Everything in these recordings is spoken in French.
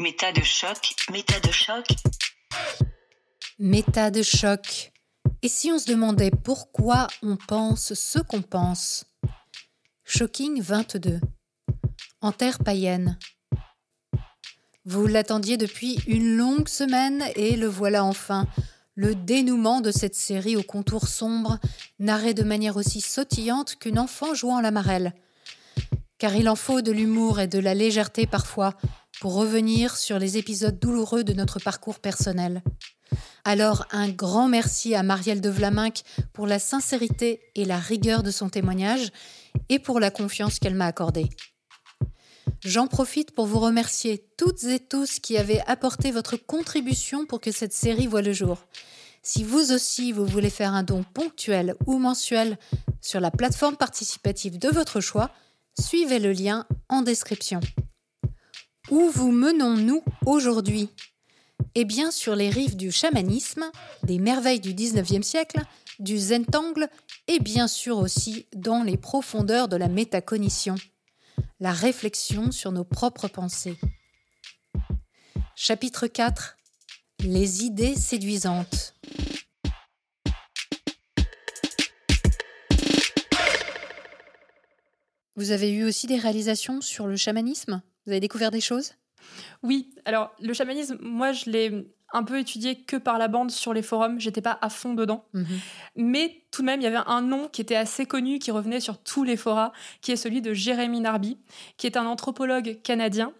Méta de choc, méta de choc. Méta de choc. Et si on se demandait pourquoi on pense ce qu'on pense? Shocking 22. En terre païenne. Vous l'attendiez depuis une longue semaine et le voilà enfin. Le dénouement de cette série au contour sombre, narré de manière aussi sautillante qu'une enfant jouant la marelle. Car il en faut de l'humour et de la légèreté parfois pour revenir sur les épisodes douloureux de notre parcours personnel. Alors un grand merci à Marielle de Vlaminck pour la sincérité et la rigueur de son témoignage et pour la confiance qu'elle m'a accordée. J'en profite pour vous remercier toutes et tous qui avez apporté votre contribution pour que cette série voie le jour. Si vous aussi vous voulez faire un don ponctuel ou mensuel sur la plateforme participative de votre choix, suivez le lien en description. Où vous menons-nous aujourd'hui? Eh bien sur les rives du chamanisme, des merveilles du 19e siècle, du zentangle et bien sûr aussi dans les profondeurs de la métacognition la réflexion sur nos propres pensées. Chapitre 4 Les idées séduisantes. Vous avez eu aussi des réalisations sur le chamanisme? Vous avez découvert des choses? Oui, alors le chamanisme, moi je l'ai un peu étudié que par la bande sur les forums, j'étais pas à fond dedans. Mhm. Mais tout de même, il y avait un nom qui était assez connu, qui revenait sur tous les forats, qui est celui de Jérémy Narby, qui est un anthropologue canadien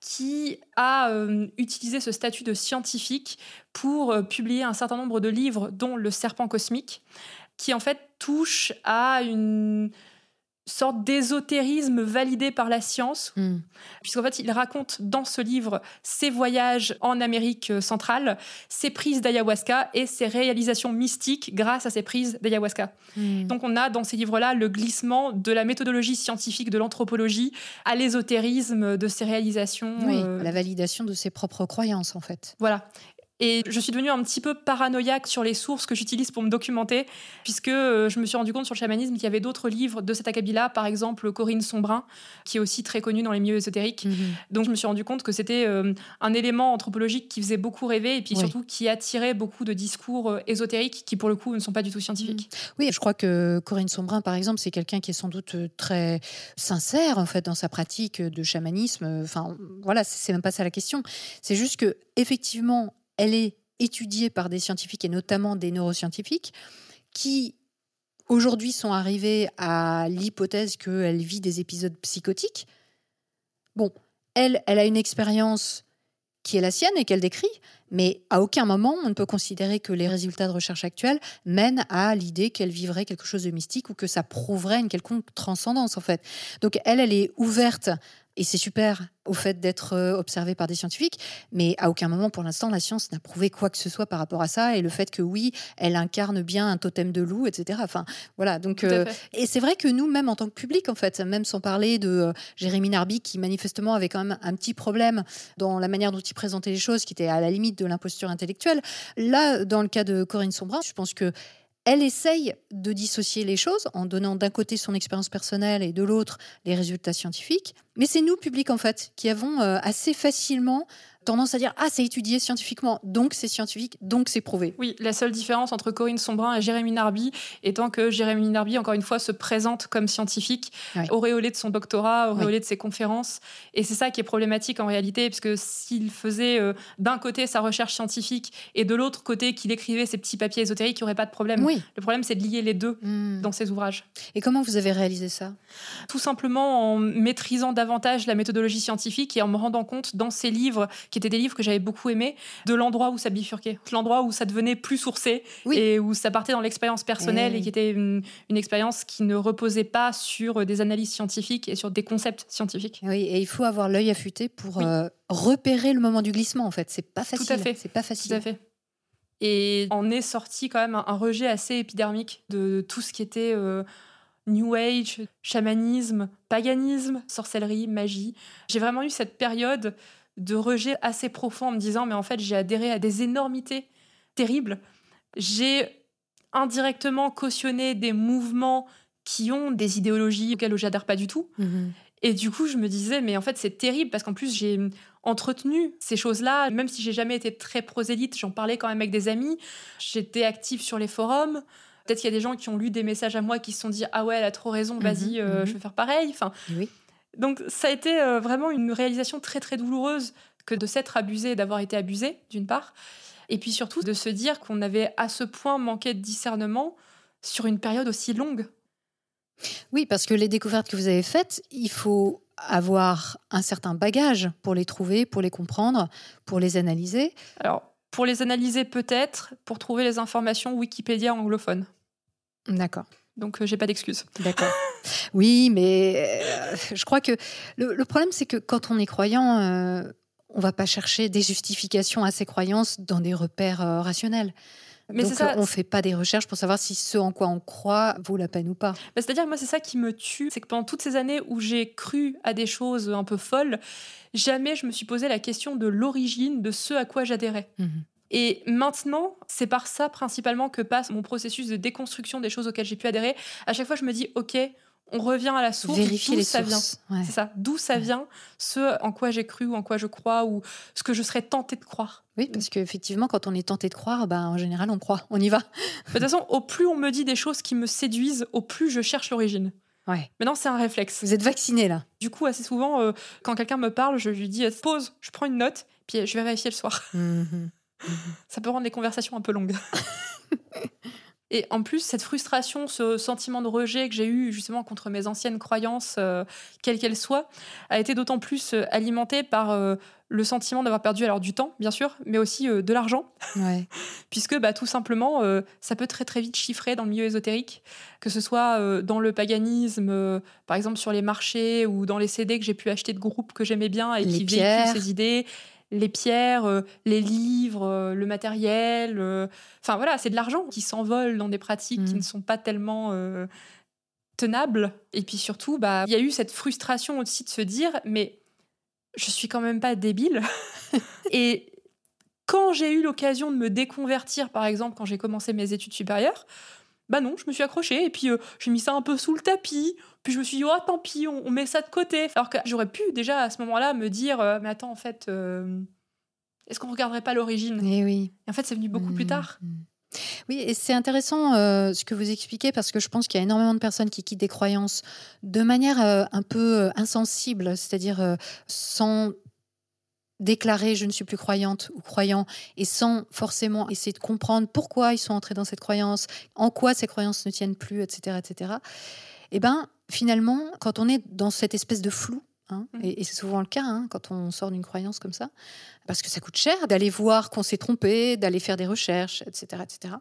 qui a euh, utilisé ce statut de scientifique pour euh, publier un certain nombre de livres, dont Le Serpent cosmique, qui en fait touche à une sorte d'ésotérisme validé par la science, hmm. puisqu'en fait, il raconte dans ce livre ses voyages en Amérique centrale, ses prises d'ayahuasca et ses réalisations mystiques grâce à ses prises d'ayahuasca. Hmm. Donc, on a dans ces livres-là le glissement de la méthodologie scientifique de l'anthropologie à l'ésotérisme de ses réalisations. Oui, euh, la validation de ses propres croyances, en fait. Voilà. Et je suis devenue un petit peu paranoïaque sur les sources que j'utilise pour me documenter, puisque euh, je me suis rendu compte sur le chamanisme qu'il y avait d'autres livres de cet acabit-là, par exemple Corinne Sombrin, qui est aussi très connue dans les milieux ésotériques. Mhm. Donc je me suis rendu compte que c'était euh, un élément anthropologique qui faisait beaucoup rêver, et puis surtout qui attirait beaucoup de discours euh, ésotériques qui, pour le coup, ne sont pas du tout scientifiques. Mhm. Oui, je crois que Corinne Sombrin, par exemple, c'est quelqu'un qui est sans doute très sincère, en fait, dans sa pratique de chamanisme. Enfin, voilà, c'est même pas ça la question. C'est juste que, effectivement, elle est étudiée par des scientifiques et notamment des neuroscientifiques qui aujourd'hui sont arrivés à l'hypothèse qu'elle vit des épisodes psychotiques. Bon, elle, elle a une expérience qui est la sienne et qu'elle décrit, mais à aucun moment on ne peut considérer que les résultats de recherche actuels mènent à l'idée qu'elle vivrait quelque chose de mystique ou que ça prouverait une quelconque transcendance en fait. Donc elle, elle est ouverte et c'est super au fait d'être euh, observé par des scientifiques, mais à aucun moment pour l'instant la science n'a prouvé quoi que ce soit par rapport à ça et le fait que oui, elle incarne bien un totem de loup, etc. Enfin voilà, donc euh, et c'est vrai que nous même en tant que public en fait, même sans parler de euh, Jérémy Narby qui manifestement avait quand même un petit problème dans la manière dont il présentait les choses, qui était à la limite de l'imposture intellectuelle. Là, dans le cas de Corinne Sombrin, je pense que elle essaye de dissocier les choses en donnant d'un côté son expérience personnelle et de l'autre les résultats scientifiques. Mais c'est nous, public, en fait, qui avons euh, assez facilement tendance à dire ah c'est étudié scientifiquement donc c'est scientifique donc c'est prouvé. Oui, la seule différence entre Corinne Sombrin et Jérémy Narby étant que Jérémy Narby encore une fois se présente comme scientifique, auréolé de son doctorat, auréolé de ses conférences et c'est ça qui est problématique en réalité puisque s'il faisait euh, d'un côté sa recherche scientifique et de l'autre côté qu'il écrivait ses petits papiers ésotériques, il n'y aurait pas de problème. Oui. Le problème c'est de lier les deux hmm. dans ses ouvrages. Et comment vous avez réalisé ça? Tout simplement en maîtrisant davantage la méthodologie scientifique et en me rendant compte dans ses livres qui étaient des livres que j'avais beaucoup aimés, de l'endroit où ça bifurquait, l'endroit où ça devenait plus sourcé et où ça partait dans l'expérience personnelle eh et, qui était une, expérience qui ne reposait pas sur des analyses scientifiques et sur des concepts scientifiques. Oui, et il faut avoir l'œil affûté pour euh, repérer le moment du glissement. En fait, c'est pas facile. Tout à fait. C'est pas facile. Tout à fait. Et en est sorti quand même un, rejet assez épidermique de tout ce qui était euh, New Age, chamanisme, paganisme, sorcellerie, magie. J'ai vraiment eu cette période de rejet assez profond en me disant mais en fait j'ai adhéré à des énormités terribles. J'ai indirectement cautionné des mouvements qui ont des idéologies auxquelles j'adhère pas du tout. Mhm. Et du coup, je me disais, mais en fait, c'est terrible parce qu'en plus, j'ai entretenu ces choses-là, même si j'ai jamais été très prosélyte, j'en parlais quand même avec des amis. J'étais active sur les forums. Peut-être qu'il y a des gens qui ont lu des messages à moi qui se sont dit ah ouais elle a trop raison vas-y mhm, euh, mhm. je vais faire pareil enfin oui. Donc ça a été euh, vraiment une réalisation très très douloureuse que de s'être abusé et d'avoir été abusé d'une part et puis surtout de se dire qu'on avait à ce point manqué de discernement sur une période aussi longue oui, parce que les découvertes que vous avez faites, il faut avoir un certain bagage pour les trouver, pour les comprendre, pour les analyser. Alors, pour les analyser peut-être, pour trouver les informations Wikipédia anglophone. D'accord. Donc, euh, j'ai pas d'excuses. D'accord. Oui, mais euh, je crois que le, problème, c'est que quand on est croyant, euh, on va pas chercher des justifications à ses croyances dans des repères rationnels. Mais Donc, ça. on ne fait pas des recherches pour savoir si ce en quoi on croit vaut la peine ou pas. Bah, c'est-à-dire, moi, c'est ça qui me tue. C'est que pendant toutes ces années où j'ai cru à des choses un peu folles, jamais je me suis posé la question de l'origine de ce à quoi j'adhérais. Mhm. Et maintenant, c'est par ça principalement que passe mon processus de déconstruction des choses auxquelles j'ai pu adhérer. À chaque fois, je me dis, OK, on revient à la source, d'où ça vient. C'est ça, d'où ça vient, ce en quoi j'ai cru ou en quoi je crois ou ce que je serais tentée de croire. Oui, parce qu'effectivement, quand on est tenté de croire, ben, en général, on croit, on y va. de toute façon, au plus on me dit des choses qui me séduisent, au plus je cherche l'origine. Ouais. Maintenant, c'est un réflexe. Vous êtes vacciné là. Du coup, assez souvent, euh, quand quelqu'un me parle, je lui dis pause, je prends une note, puis je vais vérifier le soir. Mmh mmh ça peut rendre les conversations un peu longues. Et en plus, cette frustration, ce sentiment de rejet que j'ai eu justement contre mes anciennes croyances, euh, quelles qu'elles soient, a été d'autant plus euh, alimenté par euh, le sentiment d'avoir perdu alors du temps, bien sûr, mais aussi de l'argent. Puisque bah, tout simplement, ça peut très très vite chiffrer dans le milieu ésotérique, que ce soit dans le paganisme, par exemple sur les marchés ou dans les CD que j'ai pu acheter de groupes que j'aimais bien et qui véhiculent ces idées les pierres, euh, les livres, euh, le matériel. Euh, enfin voilà, c'est de l'argent qui s'envole dans des pratiques qui mm. ne sont pas tellement tenables. Et puis surtout, bah, il y a eu cette frustration aussi de se dire, mais je suis quand même pas débile. et quand j'ai eu l'occasion de me déconvertir, par exemple, quand j'ai commencé mes études supérieures, bah non, je me suis accrochée et puis j'ai mis ça un peu sous le tapis. Puis je me suis dit, oh tant pis, on, met ça de côté. Alors que j'aurais pu déjà à ce moment-là me dire, euh, mais attends, en fait, euh, est-ce qu'on ne regarderait pas l'origine? Et eh oui. Et en fait, c'est venu beaucoup plus mmh, tard. Mmh. Oui, et c'est intéressant euh, ce que vous expliquez parce que je pense qu'il y a énormément de personnes qui quittent des croyances de manière un peu insensible, c'est-à-dire sans déclarer je ne suis plus croyante ou croyant et sans forcément essayer de comprendre pourquoi ils sont entrés dans cette croyance, en quoi ces croyances ne tiennent plus, etc., etc. Eh ben, finalement, quand on est dans cette espèce de flou, hein, mmh. et, c'est souvent le cas hein, quand on sort d'une croyance comme ça, parce que ça coûte cher d'aller voir qu'on s'est trompé, d'aller faire des recherches, etc. etc.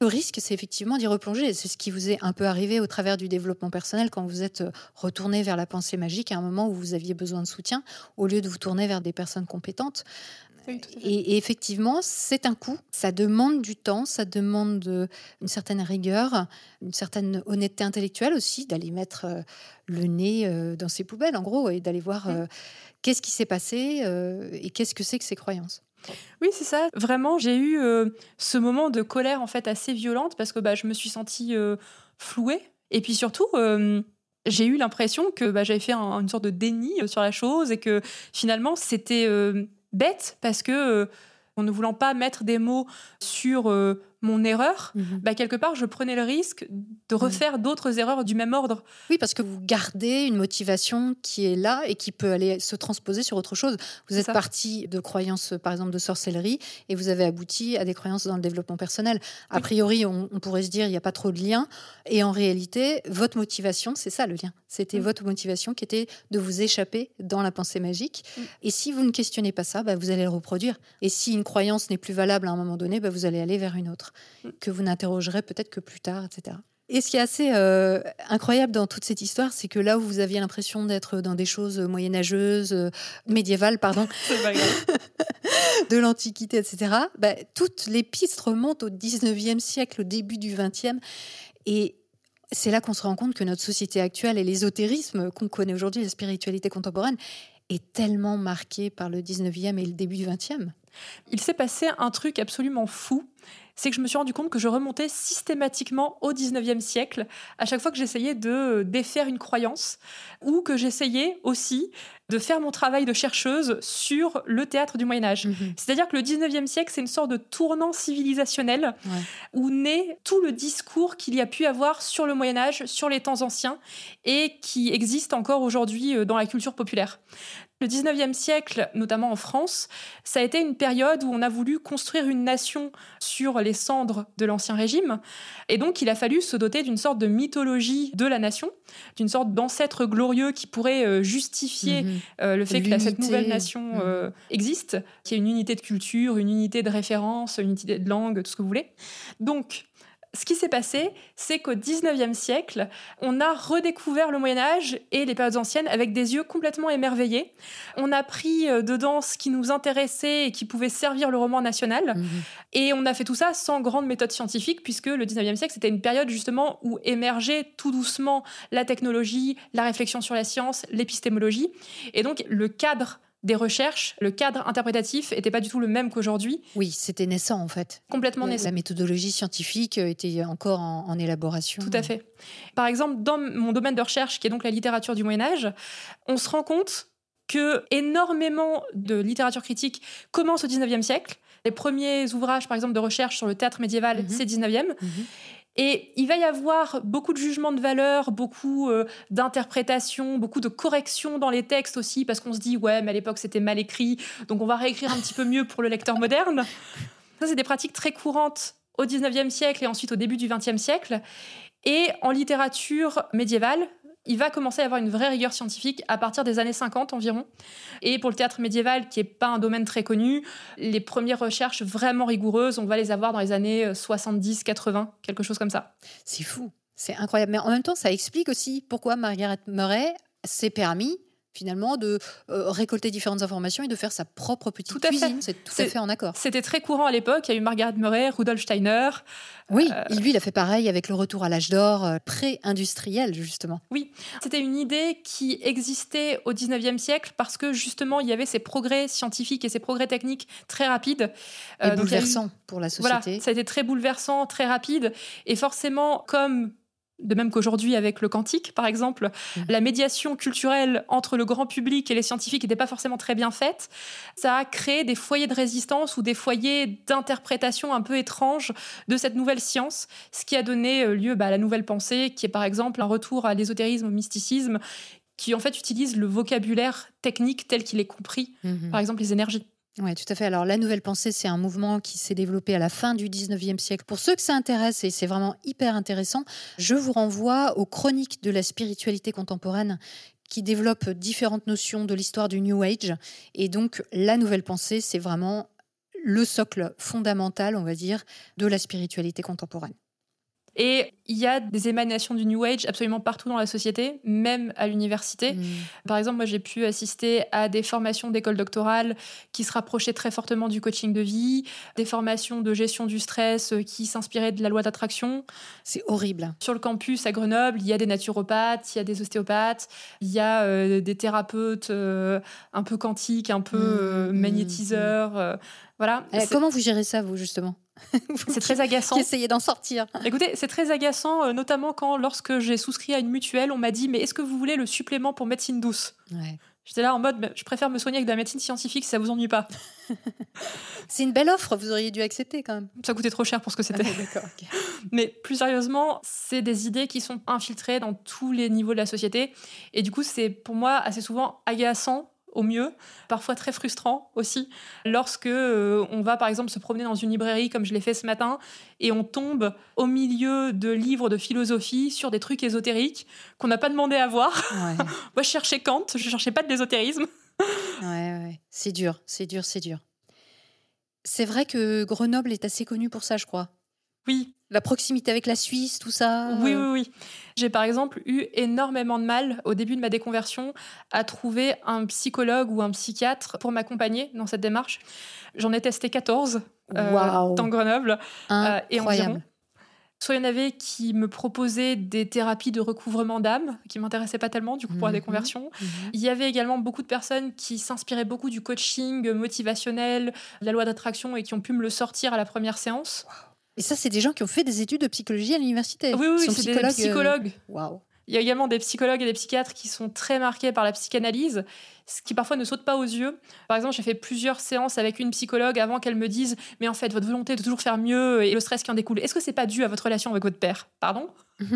Le risque, c'est effectivement d'y replonger. C'est ce qui vous est un peu arrivé au travers du développement personnel quand vous êtes retourné vers la pensée magique à un moment où vous aviez besoin de soutien, au lieu de vous tourner vers des personnes compétentes et, effectivement, c'est un coût. Ça demande du temps, ça demande euh, une certaine rigueur, une certaine honnêteté intellectuelle aussi, d'aller mettre euh, le nez euh, dans ses poubelles, en gros, et d'aller voir qu'est-ce qui s'est passé et qu'est-ce que c'est que ces croyances. Oui, c'est ça. Vraiment, j'ai eu ce moment de colère en fait assez violente parce que bah, je me suis sentie flouée. Et puis surtout, j'ai eu l'impression que bah, j'avais fait une sorte de déni sur la chose et que finalement, c'était bête parce que euh, en ne voulant pas mettre des mots sur euh, mon erreur, mhm. bah, quelque part, je prenais le risque de refaire d'autres erreurs du même ordre. Oui, parce que vous gardez une motivation qui est là et qui peut aller se transposer sur autre chose. Vous êtes parti de croyances, par exemple, de sorcellerie, et vous avez abouti à des croyances dans le développement personnel. A priori, on, pourrait se dire, il n'y a pas trop de lien. Et en réalité, votre motivation, c'est ça le lien. C'était mm. votre motivation qui était de vous échapper dans la pensée magique. Mm. Et si vous ne questionnez pas ça, bah, vous allez le reproduire. Et si une croyance n'est plus valable à un moment donné, bah, vous allez aller vers une autre que vous n'interrogerez peut-être que plus tard, etc. Et ce qui est assez euh, incroyable dans toute cette histoire, c'est que là où vous aviez l'impression d'être dans des choses moyenâgeuses, euh, médiévales, pardon, de l'Antiquité, etc., bah, toutes les pistes remontent au 19e siècle, au début du 20e. Et c'est là qu'on se rend compte que notre société actuelle et l'ésotérisme qu'on connaît aujourd'hui, la spiritualité contemporaine, est tellement marquée par le 19e et le début du 20e. Il s'est passé un truc absolument fou c'est que je me suis rendu compte que je remontais systématiquement au 19e siècle à chaque fois que j'essayais de défaire une croyance ou que j'essayais aussi de faire mon travail de chercheuse sur le théâtre du Moyen Âge. Mhm. C'est-à-dire que le 19e siècle, c'est une sorte de tournant civilisationnel où naît tout le discours qu'il y a pu avoir sur le Moyen Âge, sur les temps anciens, et qui existe encore aujourd'hui euh, dans la culture populaire. Le 19e siècle, notamment en France, ça a été une période où on a voulu construire une nation sur les cendres de l'Ancien Régime. Et donc, il a fallu se doter d'une sorte de mythologie de la nation, d'une sorte d'ancêtre glorieux qui pourrait euh, justifier mhm. euh, le fait que cette nouvelle nation mhm. euh, existe, qui est une unité de culture, une unité de référence, une unité de langue, tout ce que vous voulez. Donc, ce qui s'est passé, c'est qu'au 19e siècle, on a redécouvert le Moyen Âge et les périodes anciennes avec des yeux complètement émerveillés. On a pris euh, dedans ce qui nous intéressait et qui pouvait servir le roman national. Mhm. Et on a fait tout ça sans grande méthode scientifique, puisque le 19e siècle, c'était une période justement où émergeait tout doucement la technologie, la réflexion sur la science, l'épistémologie. Et donc le cadre des recherches, le cadre interprétatif n'était pas du tout le même qu'aujourd'hui. Oui, c'était naissant en fait. Complètement naissant. La méthodologie scientifique était encore en, élaboration. Tout à fait. Par exemple, dans mon domaine de recherche, qui est donc la littérature du Moyen Âge, on se rend compte que énormément de littérature critique commence au 19e siècle. Les premiers ouvrages, par exemple, de recherche sur le théâtre médiéval, mhm. c'est 19e. Et il va y avoir beaucoup de jugements de valeur, beaucoup euh, d'interprétations, beaucoup de corrections dans les textes aussi, parce qu'on se dit, ouais, mais à l'époque c'était mal écrit, donc on va réécrire un petit peu mieux pour le lecteur moderne. Ça, c'est des pratiques très courantes au 19e siècle et ensuite au début du 20e siècle. Et en littérature médiévale, il va commencer à avoir une vraie rigueur scientifique à partir des années 50 environ. Et pour le théâtre médiéval, qui n'est pas un domaine très connu, les premières recherches vraiment rigoureuses, on va les avoir dans les années 70, 80, quelque chose comme ça. C'est fou, c'est incroyable. Mais en même temps, ça explique aussi pourquoi Margaret Murray s'est permis finalement de euh, récolter différentes informations et de faire sa propre petite tout cuisine. C'est tout à fait en accord. C'était très courant à l'époque. Il y a eu Margaret Murray, Rudolf Steiner. Oui, euh, lui, il a fait pareil avec le retour à l'âge d'or euh, pré-industriel, justement. Oui, c'était une idée qui existait au 19e siècle parce que justement, il y avait ces progrès scientifiques et ces progrès techniques très rapides. Et bouleversants pour la société. Voilà, ça a été très bouleversant, très rapide. Et forcément, comme de même qu'aujourd'hui avec le quantique, par exemple, mmh. la médiation culturelle entre le grand public et les scientifiques n'était pas forcément très bien faite. Ça a créé des foyers de résistance ou des foyers d'interprétation un peu étranges de cette nouvelle science, ce qui a donné euh, lieu bah, à la nouvelle pensée, qui est par exemple un retour à l'ésotérisme, au mysticisme, qui en fait utilise le vocabulaire technique tel qu'il est compris, mmh par exemple les énergies. Oui, tout à fait. Alors, la nouvelle pensée, c'est un mouvement qui s'est développé à la fin du 19e siècle. Pour ceux que ça intéresse, et c'est vraiment hyper intéressant, je vous renvoie aux chroniques de la spiritualité contemporaine qui développent différentes notions de l'histoire du New Age. Et donc, la nouvelle pensée, c'est vraiment le socle fondamental, on va dire, de la spiritualité contemporaine. Et il y a des émanations du New Age absolument partout dans la société, même à l'université. Mm. Par exemple, moi, j'ai pu assister à des formations d'école doctorale qui se rapprochaient très fortement du coaching de vie, des formations de gestion du stress qui s'inspiraient de la loi d'attraction. C'est horrible. Sur le campus à Grenoble, il y a des naturopathes, il y a des ostéopathes, il y a euh, des thérapeutes euh, un peu quantiques, un peu mm, euh, mm, magnétiseurs. Voilà. comment vous gérez ça, vous, justement c'est très agaçant. Essayez d'en sortir. Écoutez, c'est très agaçant, euh, notamment quand, lorsque j'ai souscrit à une mutuelle, on m'a dit Mais est-ce que vous voulez le supplément pour médecine douce? J'étais là en mode Je préfère me soigner avec de la médecine scientifique si ça vous ennuie pas. c'est une belle offre, vous auriez dû accepter quand même. Ça coûtait trop cher pour ce que c'était. Ah, Mais plus sérieusement, c'est des idées qui sont infiltrées dans tous les niveaux de la société. Et du coup, c'est pour moi assez souvent agaçant au mieux, parfois très frustrant aussi, lorsque euh, on va par exemple se promener dans une librairie comme je l'ai fait ce matin et on tombe au milieu de livres de philosophie sur des trucs ésotériques qu'on n'a pas demandé à voir. Moi, je cherchais Kant, je cherchais pas de l'ésotérisme. ouais, ouais. c'est dur, c'est dur, c'est dur. C'est vrai que Grenoble est assez connu pour ça, je crois. Oui. La proximité avec la Suisse, tout ça. Oui, oui, oui. J'ai par exemple eu énormément de mal au début de ma déconversion à trouver un psychologue ou un psychiatre pour m'accompagner dans cette démarche. J'en ai testé 14 euh, dans Grenoble euh, et environ. Soit il y en avait qui me proposaient des thérapies de recouvrement d'âme, qui m'intéressaient pas tellement du coup pour la mhm. déconversion. Mhm. Il y avait également beaucoup de personnes qui s'inspiraient beaucoup du coaching motivationnel, de la loi d'attraction et qui ont pu me le sortir à la première séance. Et ça, c'est des gens qui ont fait des études de psychologie à l'université. Oui, oui, c'est des psychologues. Waouh. Il y a également des psychologues et des psychiatres qui sont très marqués par la psychanalyse, ce qui parfois ne saute pas aux yeux. Par exemple, j'ai fait plusieurs séances avec une psychologue avant qu'elle me dise Mais en fait, votre volonté de toujours faire mieux et le stress qui en découle, est-ce que c'est pas dû à votre relation avec votre père? Pardon?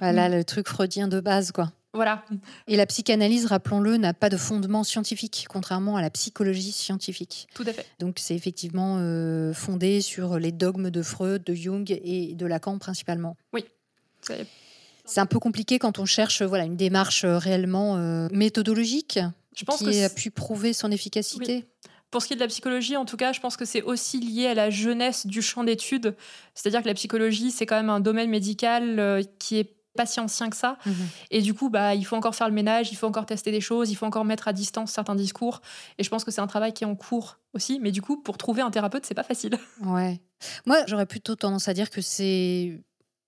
Voilà le truc freudien de base, quoi. Voilà. Et la psychanalyse, rappelons-le, n'a pas de fondement scientifique, contrairement à la psychologie scientifique. Tout à fait. Donc c'est effectivement euh, fondé sur les dogmes de Freud, de Jung et de Lacan principalement. Oui. C'est un peu compliqué quand on cherche voilà, une démarche euh, réellement euh, méthodologique je pense qui a pu prouver son efficacité. Pour ce qui est de la psychologie, en tout cas, je pense que c'est aussi lié à la jeunesse du champ d'études. C'est-à-dire que la psychologie, c'est quand même un domaine médical qui est pas si ancien que ça. Mhm. Et du coup, bah, il faut encore faire le ménage, il faut encore tester des choses, il faut encore mettre à distance certains discours. Et je pense que c'est un travail qui est en cours aussi. Mais du coup, pour trouver un thérapeute, c'est pas facile. Ouais. Moi, j'aurais plutôt tendance à dire que c'est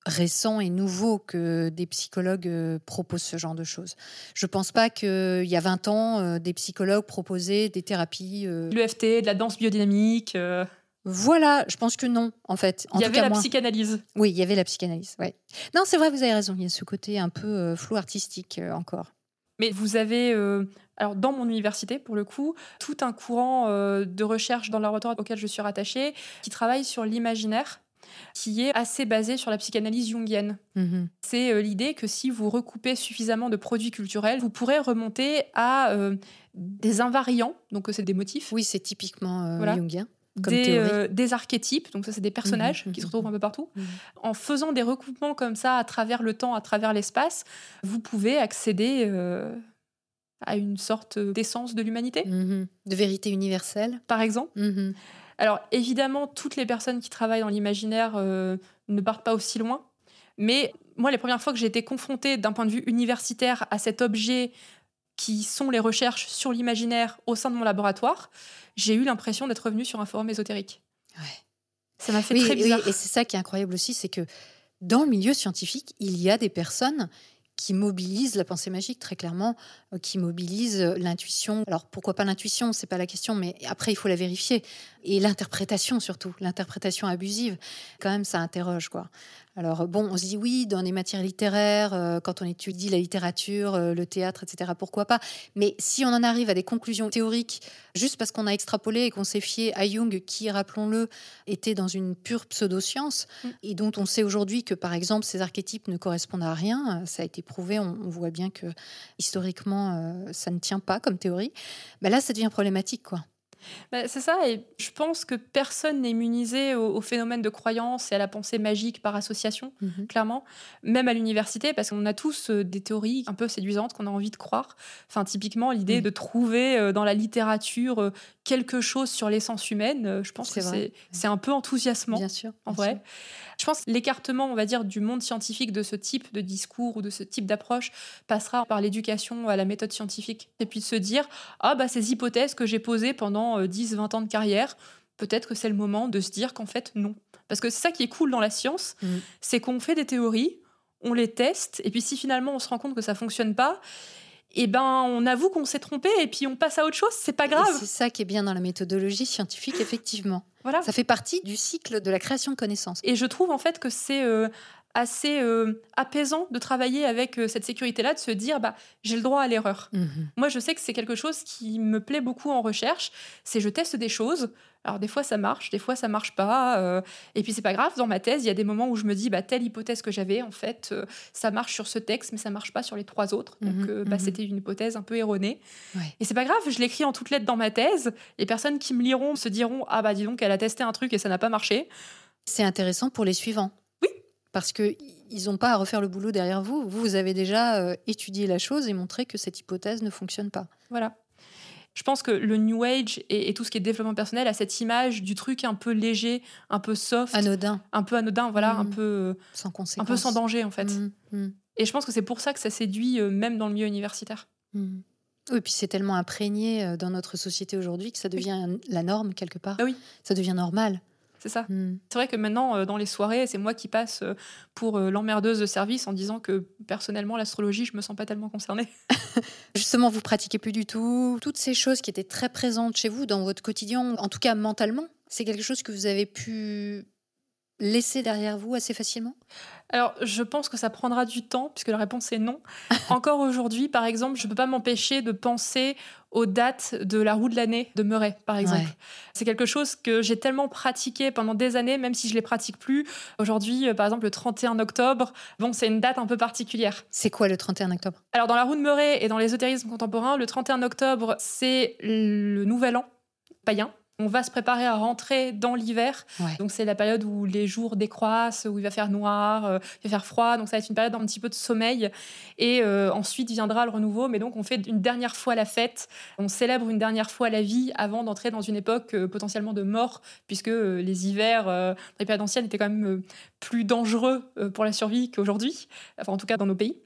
récent et nouveau que des psychologues euh, proposent ce genre de choses. Je pense pas qu'il y a 20 ans, euh, des psychologues proposaient des thérapies. Euh, L'EFT, de la danse biodynamique. Voilà, je pense que non, en fait. il y avait la psychanalyse. Oui, il y avait la psychanalyse. Ouais. Non, c'est vrai, vous avez raison. Il y a ce côté un peu euh, flou artistique euh, encore. Mais vous avez, euh, alors dans mon université, pour le coup, tout un courant de recherche dans le laboratoire auquel je suis rattachée qui travaille sur l'imaginaire qui est assez basé sur la psychanalyse jungienne. Mm-hmm. C'est l'idée que si vous recoupez suffisamment de produits culturels, vous pourrez remonter à des invariants, donc c'est des motifs. Oui, c'est typiquement jungien euh, des, archétypes, donc ça c'est des personnages mhm, qui se retrouvent un peu partout. En faisant des recoupements comme ça à travers le temps, à travers l'espace, vous pouvez accéder euh, à une sorte d'essence de l'humanité. De vérité universelle. Par exemple. Alors évidemment, toutes les personnes qui travaillent dans l'imaginaire euh, ne partent pas aussi loin, mais moi les premières fois que j'ai été confrontée d'un point de vue universitaire à cet objet qui sont les recherches sur l'imaginaire au sein de mon laboratoire, j'ai eu l'impression d'être revenue sur un forum ésotérique. Ouais. Ça m'a fait très bizarre. et c'est ça qui est incroyable aussi, c'est que dans le milieu scientifique, il y a des personnes qui mobilisent la pensée magique très clairement, euh, qui mobilisent l'intuition. Alors pourquoi pas l'intuition, c'est pas la question, mais après il faut la vérifier et l'interprétation surtout, l'interprétation abusive. Quand même, ça interroge quoi. Alors bon, on se dit oui, dans les matières littéraires, euh, quand on étudie la littérature, euh, le théâtre, etc., pourquoi pas? Mais si on en arrive à des conclusions théoriques, juste parce qu'on a extrapolé et qu'on s'est fié à Jung, qui, rappelons-le, était dans une pure pseudoscience, mm. et dont on sait aujourd'hui que, par exemple, ces archétypes ne correspondent à rien, ça a été prouvé, on, voit bien que historiquement, euh, ça ne tient pas comme théorie, ben là, ça devient problématique, quoi. Bah, c'est ça, et je pense que personne n'est immunisé au, phénomène de croyance et à la pensée magique par association, mhm. clairement, même à l'université, parce qu'on a tous euh, des théories un peu séduisantes qu'on a envie de croire. Enfin, typiquement, l'idée de trouver euh, dans la littérature euh, quelque chose sur l'essence humaine, je pense que c'est un peu enthousiasmant, bien sûr, en vrai. Je pense que l'écartement, on va dire, du monde scientifique de ce type de discours ou de ce type d'approche passera par l'éducation à la méthode scientifique. Et puis de se dire, ah bah ces hypothèses que j'ai posées pendant 10-20 euh, ans de carrière, peut-être que c'est le moment de se dire qu'en fait, non. Parce que c'est ça qui est cool dans la science, mm. c'est qu'on fait des théories, on les teste, et puis si finalement on se rend compte que ça fonctionne pas, eh ben, on avoue qu'on s'est trompé et puis on passe à autre chose, c'est pas grave. C'est ça qui est bien dans la méthodologie scientifique, effectivement. Voilà. Ça fait partie du cycle de la création de connaissances. Et je trouve en fait que c'est euh, assez euh, apaisant de travailler avec euh, cette sécurité-là, de se dire bah j'ai le droit à l'erreur. Mhm. Moi, je sais que c'est quelque chose qui me plaît beaucoup en recherche. C'est je teste des choses. Alors des fois ça marche, des fois ça marche pas. Euh, et puis c'est pas grave. Dans ma thèse, il y a des moments où je me dis bah telle hypothèse que j'avais en fait, ça marche sur ce texte, mais ça marche pas sur les trois autres. Donc mhm. bah, mhm. c'était une hypothèse un peu erronée. Et c'est pas grave. Je l'écris en toutes lettres dans ma thèse. Les personnes qui me liront se diront ah bah dis donc elle a testé un truc et ça n'a pas marché. C'est intéressant pour les suivants parce qu'ils n'ont pas à refaire le boulot derrière vous. Vous, vous avez déjà euh, étudié la chose et montré que cette hypothèse ne fonctionne pas. Voilà. Je pense que le New Age et, tout ce qui est développement personnel a cette image du truc un peu léger, un peu soft. Anodin. Un peu anodin, voilà, un mmh. peu. Sans conséquence. Un peu sans danger, en fait. Mmh, mmh. Et je pense que c'est pour ça que ça séduit, euh, même dans le milieu universitaire. Oui, et puis c'est tellement imprégné euh, dans notre société aujourd'hui que ça devient la norme quelque part. Ah oui. Ça devient normal. C'est ça. Hmm. C'est vrai que maintenant, euh, dans les soirées, c'est moi qui passe euh, pour euh, l'emmerdeuse de service en disant que personnellement, l'astrologie, je me sens pas tellement concernée. Justement, vous pratiquez plus du tout. Toutes ces choses qui étaient très présentes chez vous dans votre quotidien, en tout cas mentalement, c'est quelque chose que vous avez pu laisser derrière vous assez facilement? Alors, je pense que ça prendra du temps, puisque la réponse est non. Encore aujourd'hui, par exemple, je ne peux pas m'empêcher de penser aux dates de la roue de l'année de Murray, par exemple. C'est quelque chose que j'ai tellement pratiqué pendant des années, même si je ne les pratique plus. Aujourd'hui, euh, par exemple, le 31 octobre, bon, c'est une date un peu particulière. C'est quoi le 31 octobre? Alors, dans la roue de Murray et dans l'ésotérisme contemporain, le 31 octobre, c'est le nouvel an païen on va se préparer à rentrer dans l'hiver. Donc c'est la période où les jours décroissent, où il va faire noir, euh, il va faire froid. Donc ça va être une période un petit peu de sommeil. Et euh, ensuite viendra le renouveau. Mais donc on fait une dernière fois la fête. On célèbre une dernière fois la vie avant d'entrer dans une époque euh, potentiellement de mort, puisque les hivers dans les périodes anciennes étaient quand même plus dangereux pour la survie qu'aujourd'hui. Enfin en tout cas dans nos pays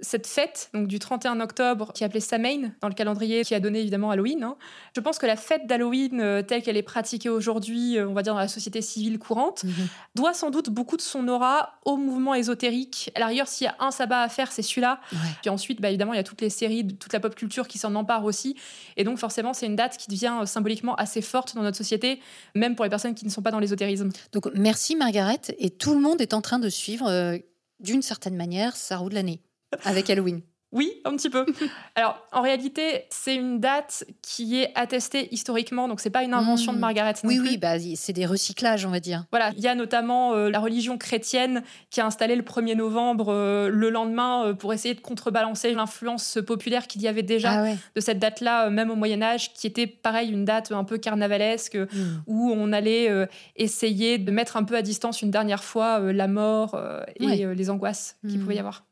cette fête donc du 31 octobre qui est appelée Samhain dans le calendrier qui a donné évidemment Halloween. Hein. Je pense que la fête d'Halloween euh, telle qu'elle est pratiquée aujourd'hui, euh, on va dire dans la société civile courante, mhm. doit sans doute beaucoup de son aura au mouvement ésotérique. À l'arrière, s'il y a un sabbat à faire, c'est celui-là. Puis ensuite, bah, évidemment, il y a toutes les séries, toute la pop culture qui s'en empare aussi. Et donc forcément, c'est une date qui devient euh, symboliquement assez forte dans notre société, même pour les personnes qui ne sont pas dans l'ésotérisme. Donc merci Margaret. Et tout le monde est en train de suivre d'une certaine manière sa roue de l'année. Avec Halloween. Oui, un petit peu. Alors, en réalité, c'est une date qui est attestée historiquement, donc c'est pas une invention de hmm. Margaret. oui, oui, bah, c'est des recyclages, on va dire. Voilà, il y a notamment euh, la religion chrétienne qui a installé le 1er novembre euh, le lendemain euh, pour essayer de contrebalancer l'influence populaire qu'il y avait déjà ah de cette date-là, même au Moyen Âge, qui était pareil une date un peu carnavalesque hmm. où on allait essayer de mettre un peu à distance une dernière fois la mort et les angoisses qu'il hmm. pouvait y avoir.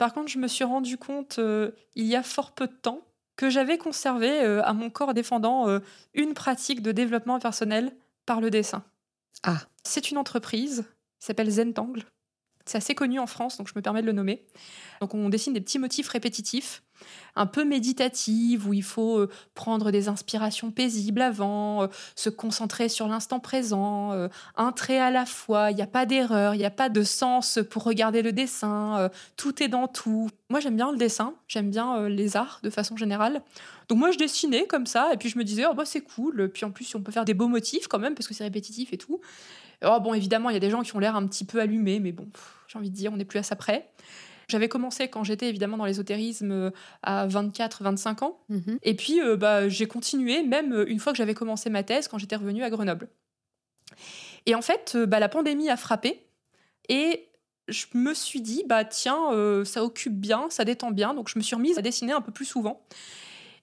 Par contre, je me suis rendu compte euh, il y a fort peu de temps que j'avais conservé euh, à mon corps défendant euh, une pratique de développement personnel par le dessin. Ah. C'est une entreprise qui s'appelle Zentangle. C'est assez connu en France, donc je me permets de le nommer. Donc on dessine des petits motifs répétitifs un peu méditative, où il faut euh, prendre des inspirations paisibles avant, euh, se concentrer sur l'instant présent, euh, un trait à la fois, il n'y a pas d'erreur, il n'y a pas de sens pour regarder le dessin, tout est dans tout. Moi j'aime bien le dessin, j'aime bien les arts de façon générale. Donc moi je dessinais comme ça, et puis je me disais, oh, bah, c'est cool, puis en plus on peut faire des beaux motifs quand même, parce que c'est répétitif et tout. Oh, bon, évidemment, il y a des gens qui ont l'air un petit peu allumés, mais bon, j'ai envie de dire, on n'est plus à ça près. J'avais commencé quand j'étais évidemment dans l'ésotérisme euh, à 24-25 ans. Mhm. Et puis, euh, bah, j'ai continué, même euh, une fois que j'avais commencé ma thèse, quand j'étais revenue à Grenoble. Et en fait, bah, la pandémie a frappé. Et je me suis dit, bah tiens, ça occupe bien, ça détend bien. Donc, je me suis remise à dessiner un peu plus souvent.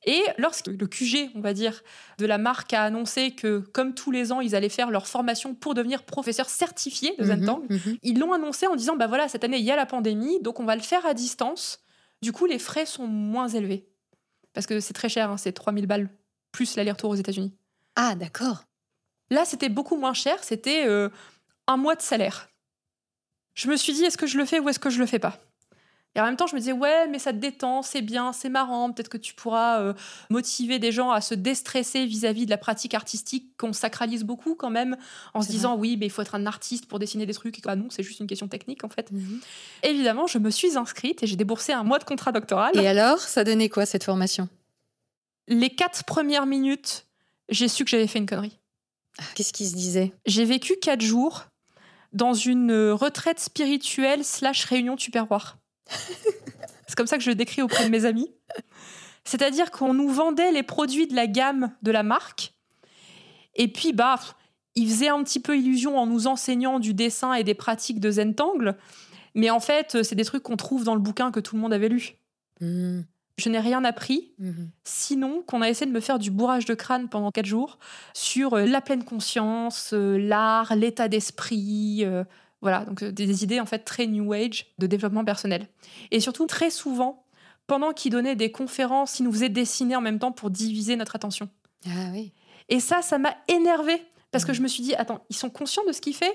Et lorsque le QG, on va dire, de la marque a annoncé que, comme tous les ans, ils allaient faire leur formation pour devenir professeur certifié de Zentang, mhm, mhm. ils l'ont annoncé en disant, bah voilà, cette année, il y a la pandémie, donc on va le faire à distance. Du coup, les frais sont moins élevés. Parce que c'est très cher, hein, c'est 3000 balles, plus l'aller-retour aux États-Unis. Ah, d'accord. Là, c'était beaucoup moins cher, c'était euh, un mois de salaire. Je me suis dit, est-ce que je le fais ou est-ce que je le fais pas? Et en même temps, je me disais, ouais, mais ça te détend, c'est bien, c'est marrant. Peut-être que tu pourras euh, motiver des gens à se déstresser vis-à-vis de la pratique artistique qu'on sacralise beaucoup quand même, en se disant, oui, mais il faut être un artiste pour dessiner des trucs. Ah non, c'est juste une question technique en fait. Mhm. Évidemment, je me suis inscrite et j'ai déboursé un mois de contrat doctoral. Et alors, ça donnait quoi cette formation? Les quatre premières minutes, j'ai su que j'avais fait une connerie. Ah, qu'est-ce qui se disait? J'ai vécu quatre jours dans une retraite spirituelle slash réunion tupperware. C'est comme ça que je le décris auprès de mes amis. C'est-à-dire qu'on nous vendait les produits de la gamme de la marque. Et puis, bah, ils faisaient un petit peu illusion en nous enseignant du dessin et des pratiques de Zentangle. Mais en fait, c'est des trucs qu'on trouve dans le bouquin que tout le monde avait lu. Mmh. Je n'ai rien appris, mmh. sinon qu'on a essayé de me faire du bourrage de crâne pendant quatre jours sur euh, la pleine conscience, euh, l'art, l'état d'esprit, euh, voilà, donc euh, des idées en fait très new age de développement personnel. Et surtout, très souvent, pendant qu'ils donnaient des conférences, ils nous faisaient dessiner en même temps pour diviser notre attention. Ah oui. Et ça, ça m'a énervé parce que je me suis dit, attends, ils sont conscients de ce qu'ils font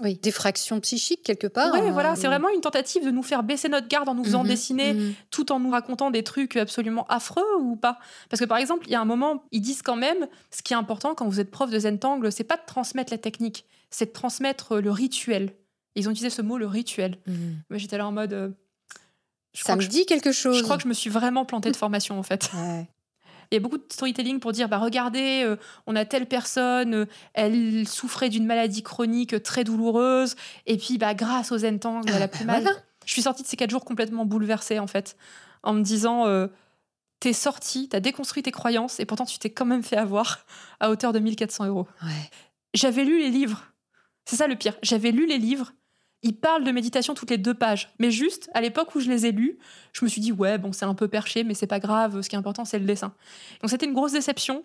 oui, des fractions psychiques quelque part. Oui, hein. voilà, c'est vraiment une tentative de nous faire baisser notre garde en nous faisant mhm, dessiner mhm. tout en nous racontant des trucs absolument affreux ou pas. Parce que par exemple, il y a un moment, ils disent quand même, ce qui est important quand vous êtes prof de Zentangle, c'est pas de transmettre la technique, c'est de transmettre le rituel. Ils ont utilisé ce mot, le rituel. Mhm. J'étais là en mode. Euh, ça me dit quelque chose. Je crois que je me suis vraiment plantée de formation, en fait. Il y a beaucoup de storytelling pour dire, bah regardez, euh, on a telle personne, euh, elle souffrait d'une maladie chronique très douloureuse, et puis bah grâce aux Zentang, elle a plus mal. Je suis sortie de ces quatre jours complètement bouleversée en fait, en me disant, euh, t'es sortie, t'as déconstruit tes croyances, et pourtant tu t'es quand même fait avoir à hauteur de 1400 euros. J'avais lu les livres. C'est ça le pire. J'avais lu les livres il parle de méditation toutes les deux pages. Mais juste, à l'époque où je les ai lus, je me suis dit, ouais, bon, c'est un peu perché, mais c'est pas grave, ce qui est important, c'est le dessin. Donc c'était une grosse déception.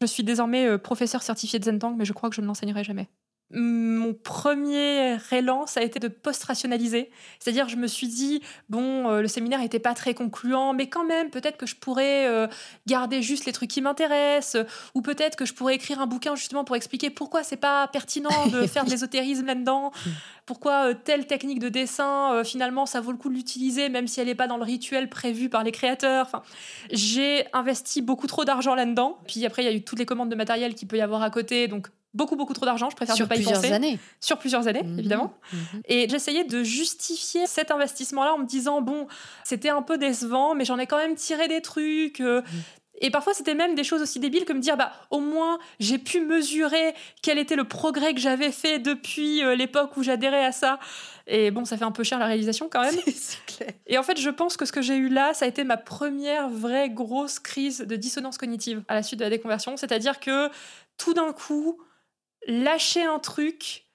Je suis désormais euh, professeur certifié de Zentang, mais je crois que je ne l'enseignerai jamais mon premier élan, ça a été de post-rationaliser. C'est-à-dire, je me suis dit, bon, euh, le séminaire n'était pas très concluant, mais quand même, peut-être que je pourrais euh, garder juste les trucs qui m'intéressent, ou peut-être que je pourrais écrire un bouquin justement pour expliquer pourquoi c'est pas pertinent de faire de l'ésotérisme là-dedans, pourquoi euh, telle technique de dessin, finalement, ça vaut le coup de l'utiliser, même si elle n'est pas dans le rituel prévu par les créateurs. Enfin, j'ai investi beaucoup trop d'argent là-dedans. Puis après, il y a eu toutes les commandes de matériel qu'il peut y avoir à côté, donc beaucoup, beaucoup trop d'argent. Je préfère Sur ne pas y penser. plusieurs années. Sur plusieurs années, mhm. évidemment. Mhm. Et j'essayais de justifier cet investissement-là en me disant, bon, c'était un peu décevant, mais j'en ai quand même tiré des trucs. Euh, mhm. Et parfois, c'était même des choses aussi débiles que me dire, bah, au moins, j'ai pu mesurer quel était le progrès que j'avais fait depuis euh, l'époque où j'adhérais à ça. Et bon, ça fait un peu cher la réalisation quand même. clair. Et en fait, je pense que ce que j'ai eu là, ça a été ma première vraie grosse crise de dissonance cognitive à la suite de la déconversion. C'est-à-dire que tout d'un coup, lâcher un truc,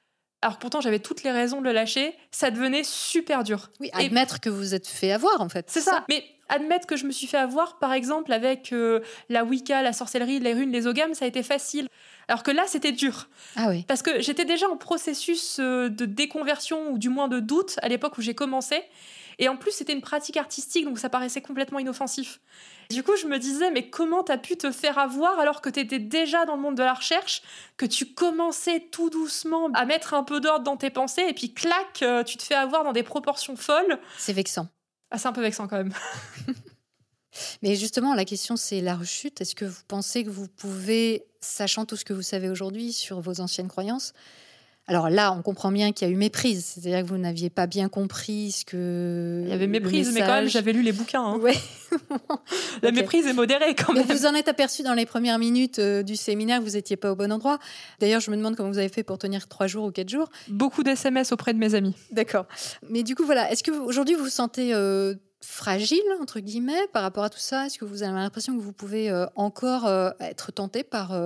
alors pourtant j'avais toutes les raisons de le lâcher, ça devenait super dur. Oui, admettre que vous êtes fait avoir en fait. C'est ça. Mais admettre que je me suis fait avoir, par exemple, avec euh, la Wicca, la sorcellerie, les runes, les ogames, ça a été facile. Alors que là, c'était dur. Ah oui. Parce que j'étais déjà en processus euh, de déconversion, ou du moins de doute, à l'époque où j'ai commencé. Et en plus, c'était une pratique artistique, donc ça paraissait complètement inoffensif. Du coup, je me disais, mais comment t'as pu te faire avoir alors que t'étais déjà dans le monde de la recherche, que tu commençais tout doucement à mettre un peu d'ordre dans tes pensées, et puis clac, euh, tu te fais avoir dans des proportions folles. C'est vexant. Ah, c'est un peu vexant quand même. mais justement, la question, c'est la rechute. Est-ce que vous pensez que vous pouvez, sachant tout ce que vous savez aujourd'hui sur vos anciennes croyances, alors là, on comprend bien qu'il y a eu méprise, c'est-à-dire que vous n'aviez pas bien compris ce que. Il y avait méprise, mais quand même, j'avais lu les bouquins. Hein. Ouais. La méprise est modérée quand même. Mais vous en êtes aperçu dans les premières minutes euh, du séminaire vous n'étiez pas au bon endroit. D'ailleurs, je me demande comment vous avez fait pour tenir trois jours ou quatre jours. Beaucoup d'SMS auprès de mes amis. D'accord. Mais du coup, voilà, est-ce que aujourd'hui vous vous sentez. Euh, fragile entre guillemets par rapport à tout ça? Est-ce que vous avez l'impression que vous pouvez euh, encore être tenté par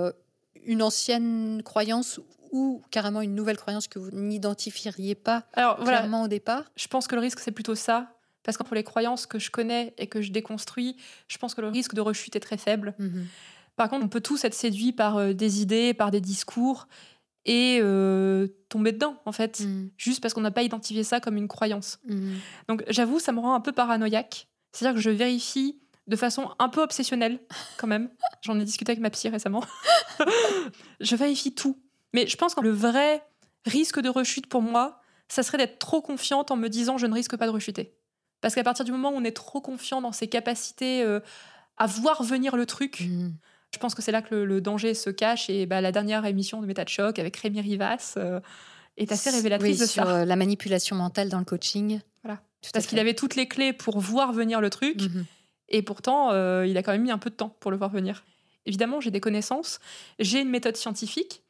une ancienne croyance ou carrément une nouvelle croyance que vous n'identifieriez pas Alors, clairement au départ Je pense que le risque, c'est plutôt ça. Parce que pour les croyances que je connais et que je déconstruis, je pense que le risque de rechute est très faible. Mhm. Par contre, on peut tous être séduits par euh, des idées, par des discours et euh, tomber dedans, en fait, mhm. juste parce qu'on n'a pas identifié ça comme une croyance. Mhm. Donc, j'avoue, ça me rend un peu paranoïaque. C'est-à-dire que je vérifie de façon un peu obsessionnelle, quand même. J'en ai discuté avec ma psy récemment. je vérifie tout. Mais je pense que le vrai risque de rechute pour moi, ça serait d'être trop confiante en me disant je ne risque pas de rechuter. Parce qu'à partir du moment où on est trop confiant dans ses capacités euh, à voir venir le truc, mmh. je pense que c'est là que le, danger se cache. Et bah, la dernière émission de Méta de Choc avec Rémi Rivas euh, est assez révélatrice de sur ça. Euh, la manipulation mentale dans le coaching. Voilà. Parce qu'il avait toutes les clés pour voir venir le truc. Mmh et pourtant, il a quand même mis un peu de temps pour le voir venir. Évidemment, j'ai des connaissances, j'ai une méthode scientifique,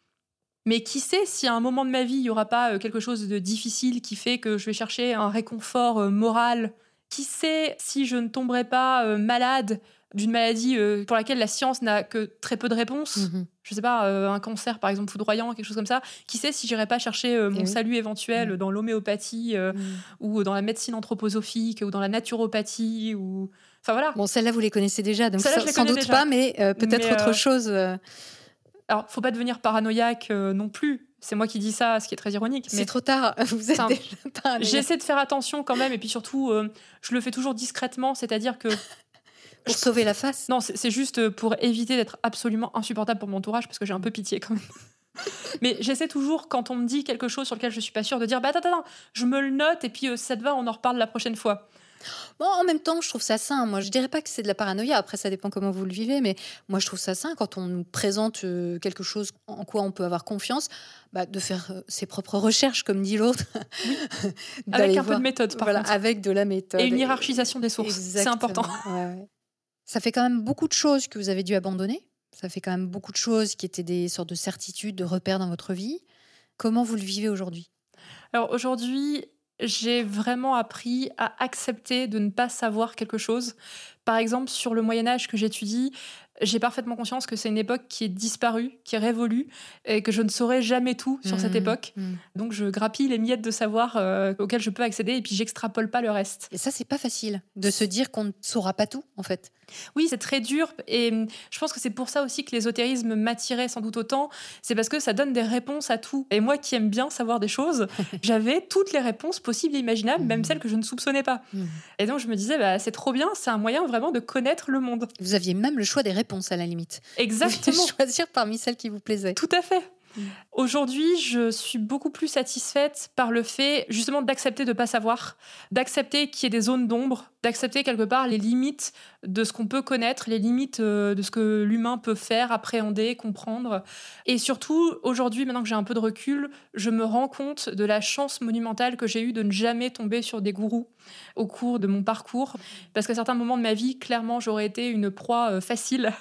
mais qui sait si à un moment de ma vie, il n'y aura pas euh, quelque chose de difficile qui fait que je vais chercher un réconfort euh, moral? Qui sait si je ne tomberai pas euh, malade d'une maladie pour laquelle la science n'a que très peu de réponses? Je mhm. Je sais pas, un cancer par exemple foudroyant, quelque chose comme ça. Qui sait si j'irai pas chercher mon eh salut éventuel mhm. dans l'homéopathie mhm. ou dans la médecine anthroposophique ou dans la naturopathie ou... Enfin voilà. Bon, celles-là, vous les connaissez déjà, donc sans, doute pas, mais peut-être autre chose. Alors, faut pas devenir paranoïaque euh, non plus. C'est moi qui dis ça, ce qui est très ironique. C'est trop tard. Vous êtes déjà J'essaie de faire attention quand même, et puis surtout, euh, je le fais toujours discrètement, c'est-à-dire que. pour sauver la face Non, c'est juste pour éviter d'être absolument insupportable pour mon entourage, parce que j'ai un peu pitié quand même. Mais j'essaie toujours, quand on me dit quelque chose sur lequel je suis pas sûre, de dire bah attends, attends, je me le note et puis euh, ça te va, on en reparle la prochaine fois. Bon, en même temps, je trouve ça sain. Moi, je dirais pas que c'est de la paranoïa. Après, ça dépend comment vous le vivez, mais moi, je trouve ça sain quand on nous présente euh, quelque chose en quoi on peut avoir confiance, bah, de faire euh, ses propres recherches, comme dit l'autre. avec un peu de méthode, par voilà, Avec de la méthode. Et une hiérarchisation des sources. C'est important. Ça fait quand même beaucoup de choses que vous avez dû abandonner. Ça fait quand même beaucoup de choses qui étaient des sortes de certitudes, de repères dans votre vie. Comment vous le vivez aujourd'hui? Alors aujourd'hui, j'ai vraiment appris à accepter de ne pas savoir quelque chose. Par exemple, sur le Moyen Âge que j'étudie, j'ai parfaitement conscience que c'est une époque qui est disparue, qui est révolue, et que je ne saurai jamais tout sur cette mmh, époque. Mmh. Donc je grappille les miettes de savoir euh, auxquelles je peux accéder, et puis j'extrapole pas le reste. Et ça, c'est pas facile de se dire qu'on ne saura pas tout, en fait. Oui, c'est très dur, et hum, je pense que c'est pour ça aussi que l'ésotérisme m'attirait sans doute autant. C'est parce que ça donne des réponses à tout. Et moi, qui aime bien savoir des choses, j'avais toutes les réponses possibles et imaginables, même mmh. celles que je ne soupçonnais pas. Et donc je me disais, bah, c'est trop bien, c'est un moyen vraiment de connaître le monde. Vous aviez même le choix des réponses à la limite. Exactement. Vous choisir parmi celles qui vous plaisaient. Tout à fait. Mm. Aujourd'hui, je suis beaucoup plus satisfaite par le fait justement d'accepter de ne pas savoir, d'accepter qu'il y ait des zones d'ombre, d'accepter quelque part les limites de ce qu'on peut connaître, les limites euh, de ce que l'humain peut faire, appréhender, comprendre. Et surtout, aujourd'hui, maintenant que j'ai un peu de recul, je me rends compte de la chance monumentale que j'ai eue de ne jamais tomber sur des gourous au cours de mon parcours. Parce qu'à certains moments de ma vie, clairement, j'aurais été une proie euh, facile.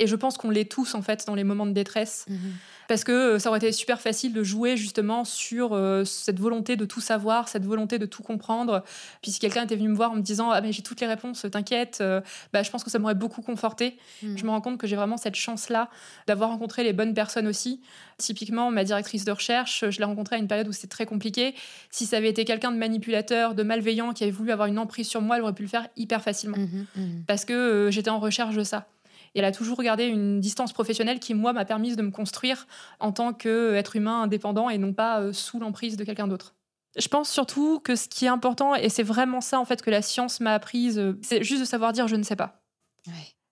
Et je pense qu'on l'est tous en fait dans les moments de détresse. Mhm parce que euh, ça aurait été super facile de jouer justement sur euh, cette volonté de tout savoir, cette volonté de tout comprendre. Puis si quelqu'un était venu me voir en me disant ah mais j'ai toutes les réponses, t'inquiète, euh, bah, je pense que ça m'aurait beaucoup conforté. Hmm. Je me rends compte que j'ai vraiment cette chance-là d'avoir rencontré les bonnes personnes aussi. Typiquement, ma directrice de recherche, je l'ai rencontrée à une période où c'était très compliqué. Si ça avait été quelqu'un de manipulateur, de malveillant, qui avait voulu avoir une emprise sur moi, elle aurait pu le faire hyper facilement. Mmh mmh parce que j'étais en recherche de ça. Et elle a toujours gardé une distance professionnelle qui, moi, m'a permis de me construire en tant qu'être humain indépendant et non pas euh, sous l'emprise de quelqu'un d'autre. Je pense surtout que ce qui est important, et c'est vraiment ça en fait que la science m'a apprise, euh, c'est juste de savoir dire je ne sais pas.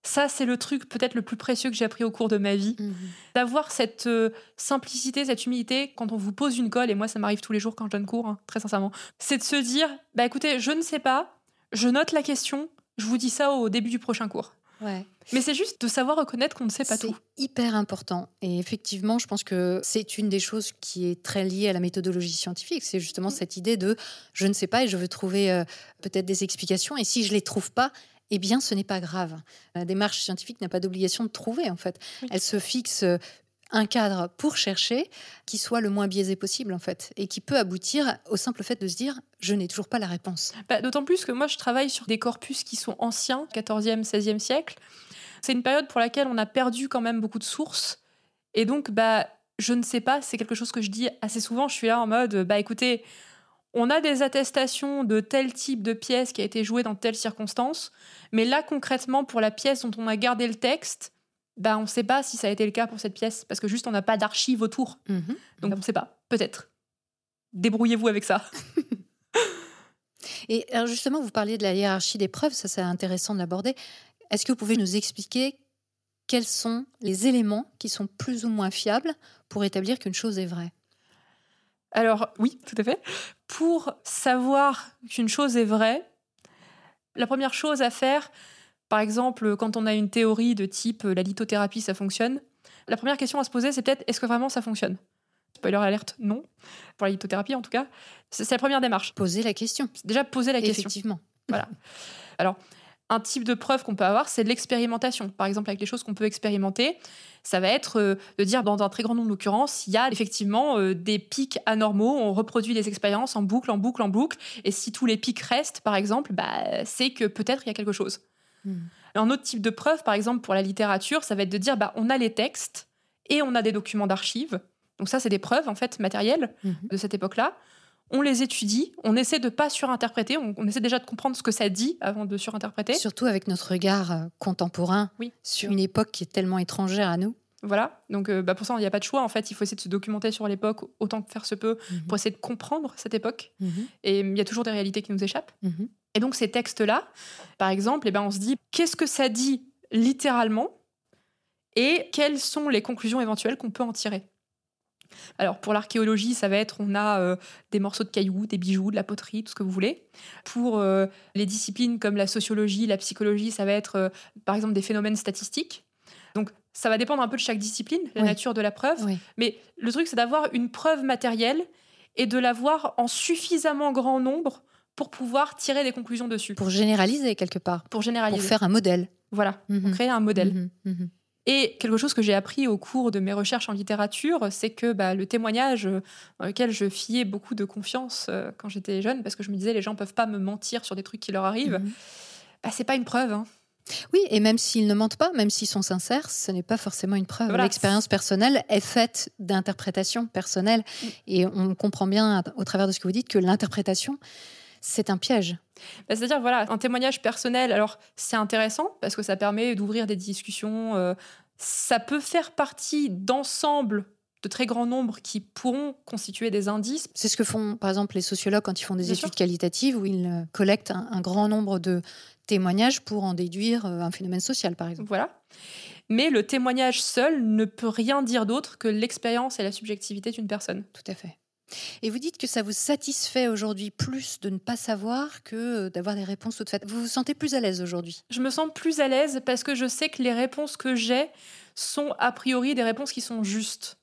Ça, c'est le truc peut-être le plus précieux que j'ai appris au cours de ma vie. Mhm. D'avoir cette euh, simplicité, cette humilité quand on vous pose une colle, et moi ça m'arrive tous les jours quand je donne cours, hein, très sincèrement, c'est de se dire, bah écoutez, je ne sais pas, je note la question, je vous dis ça au début du prochain cours. Mais c'est juste de savoir reconnaître qu'on ne sait pas tout. C'est hyper important. Et effectivement, je pense que c'est une des choses qui est très liée à la méthodologie scientifique. C'est justement mm. cette idée de je ne sais pas et je veux trouver euh, peut-être des explications. Et si je ne les trouve pas, eh bien, ce n'est pas grave. La démarche scientifique n'a pas d'obligation de trouver, en fait. Elle se fixe un cadre pour chercher qui soit le moins biaisé possible en fait et qui peut aboutir au simple fait de se dire je n'ai toujours pas la réponse. Bah, d'autant plus que moi je travaille sur des corpus qui sont anciens, 14e, 16e siècle. C'est une période pour laquelle on a perdu quand même beaucoup de sources et donc bah je ne sais pas, c'est quelque chose que je dis assez souvent, je suis là en mode bah écoutez, on a des attestations de tel type de pièce qui a été jouée dans telle circonstance, mais là concrètement pour la pièce dont on a gardé le texte, bah, on ne sait pas si ça a été le cas pour cette pièce, parce que juste on n'a pas d'archives autour. Mhm. Donc on ne sait pas, peut-être. Débrouillez-vous avec ça. Et alors justement, vous parliez de la hiérarchie des preuves, ça c'est intéressant de l'aborder. Est-ce que vous pouvez nous expliquer quels sont les éléments qui sont plus ou moins fiables pour établir qu'une chose est vraie? Alors oui, tout à fait. Pour savoir qu'une chose est vraie, la première chose à faire, par exemple, quand on a une théorie de type euh, la lithothérapie, ça fonctionne, la première question à se poser, c'est peut-être est-ce que vraiment ça fonctionne? Spoiler alerte, non. Pour la lithothérapie, en tout cas. C'est la première démarche. Poser la question. Déjà, poser la question. Effectivement. Voilà. Alors, un type de preuve qu'on peut avoir, c'est l'expérimentation. Par exemple, avec les choses qu'on peut expérimenter, ça va être euh, de dire, dans un très grand nombre d'occurrences, il y a effectivement euh, des pics anormaux, on reproduit des expériences en boucle, en boucle, en boucle, et si tous les pics restent, par exemple, bah, c'est que peut-être il y a quelque chose. Hmm. Un autre type de preuve, par exemple, pour la littérature, ça va être de dire bah, on a les textes et on a des documents d'archives. Donc, ça, c'est des preuves, en fait, matérielles hmm. de cette époque-là. On les étudie, on essaie de ne pas surinterpréter, on, essaie déjà de comprendre ce que ça dit avant de surinterpréter. Surtout avec notre regard euh, contemporain oui. sur une époque qui est tellement étrangère à nous. Voilà, donc euh, bah, pour ça, il n'y a pas de choix. En fait, il faut essayer de se documenter sur l'époque autant que faire se peut hmm. pour essayer de comprendre cette époque. Et il y a toujours des réalités qui nous échappent. Et donc ces textes-là, par exemple, eh ben, on se dit qu'est-ce que ça dit littéralement et quelles sont les conclusions éventuelles qu'on peut en tirer? Alors pour l'archéologie, ça va être on a euh, des morceaux de cailloux, des bijoux, de la poterie, tout ce que vous voulez. Pour euh, les disciplines comme la sociologie, la psychologie, ça va être euh, par exemple des phénomènes statistiques. Donc ça va dépendre un peu de chaque discipline, la nature de la preuve. Mais le truc, c'est d'avoir une preuve matérielle et de l'avoir en suffisamment grand nombre pour pouvoir tirer des conclusions dessus. Pour généraliser quelque part. Pour généraliser. Pour faire un modèle. Voilà, on Mhm. crée un modèle. Mhm, mhm. Et quelque chose que j'ai appris au cours de mes recherches en littérature, c'est que bah, le témoignage euh, dans lequel je fiais beaucoup de confiance euh, quand j'étais jeune, parce que je me disais les gens peuvent pas me mentir sur des trucs qui leur arrivent, Mhm. bah, c'est pas une preuve. hein. Oui, et même s'ils ne mentent pas, même s'ils sont sincères, ce n'est pas forcément une preuve. Voilà. L'expérience personnelle est faite d'interprétations personnelles. Mm. Et on comprend bien, au travers de ce que vous dites, que l'interprétation, c'est un piège. Bah, C'est-à-dire, voilà, un témoignage personnel, alors c'est intéressant parce que ça permet d'ouvrir des discussions. euh, ça peut faire partie d'ensemble de très grands nombres qui pourront constituer des indices. C'est ce que font, par exemple, les sociologues quand ils font des Bien études sûr. qualitatives, où ils euh, collectent un, un grand nombre de témoignages pour en déduire euh, un phénomène social, par exemple. Voilà. Mais le témoignage seul ne peut rien dire d'autre que l'expérience et la subjectivité d'une personne. Tout à fait. Et vous dites que ça vous satisfait aujourd'hui plus de ne pas savoir que euh, d'avoir des réponses toutes faites. Vous vous sentez plus à l'aise aujourd'hui? Je me sens plus à l'aise parce que je sais que les réponses que j'ai sont a priori des réponses qui sont justes,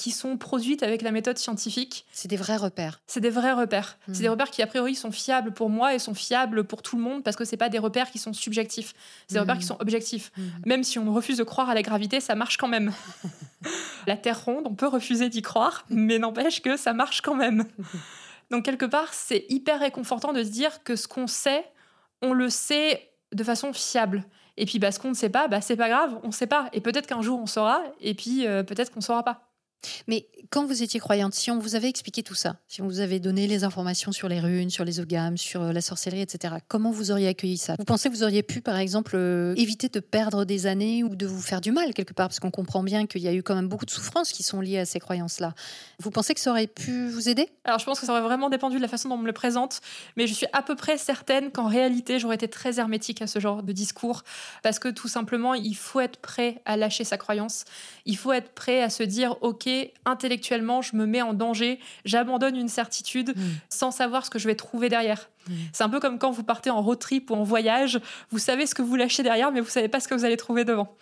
qui sont produites avec la méthode scientifique. C'est des vrais repères. C'est des vrais repères. Mhm. C'est des repères qui a priori sont fiables pour moi et sont fiables pour tout le monde parce que c'est pas des repères qui sont subjectifs. C'est des Mhm. repères qui sont objectifs. Mhm. Même si on refuse de croire à la gravité, ça marche quand même. la Terre ronde, on peut refuser d'y croire, mais n'empêche que ça marche quand même. Donc quelque part, c'est hyper réconfortant de se dire que ce qu'on sait, on le sait de façon fiable. Et puis bah, ce qu'on ne sait pas, bah, c'est pas grave, on ne sait pas. Et peut-être qu'un jour on saura, et puis euh, peut-être qu'on ne saura pas. Mais quand vous étiez croyante, si on vous avait expliqué tout ça, si on vous avait donné les informations sur les runes, sur les ogames, sur euh, la sorcellerie, etc., comment vous auriez accueilli ça? Vous pensez que vous auriez pu, par exemple, euh, éviter de perdre des années ou de vous faire du mal quelque part? Parce qu'on comprend bien qu'il y a eu quand même beaucoup de souffrances qui sont liées à ces croyances-là. Vous pensez que ça aurait pu vous aider? Alors je pense que ça aurait vraiment dépendu de la façon dont on me le présente, mais je suis à peu près certaine qu'en réalité j'aurais été très hermétique à ce genre de discours, parce que tout simplement il faut être prêt à lâcher sa croyance, il faut être prêt à se dire ok intellectuellement je me mets en danger, j'abandonne une certitude sans savoir ce que je vais trouver derrière. Mm. C'est un peu comme quand vous partez en road trip ou en voyage, vous savez ce que vous lâchez derrière, mais vous savez pas ce que vous allez trouver devant.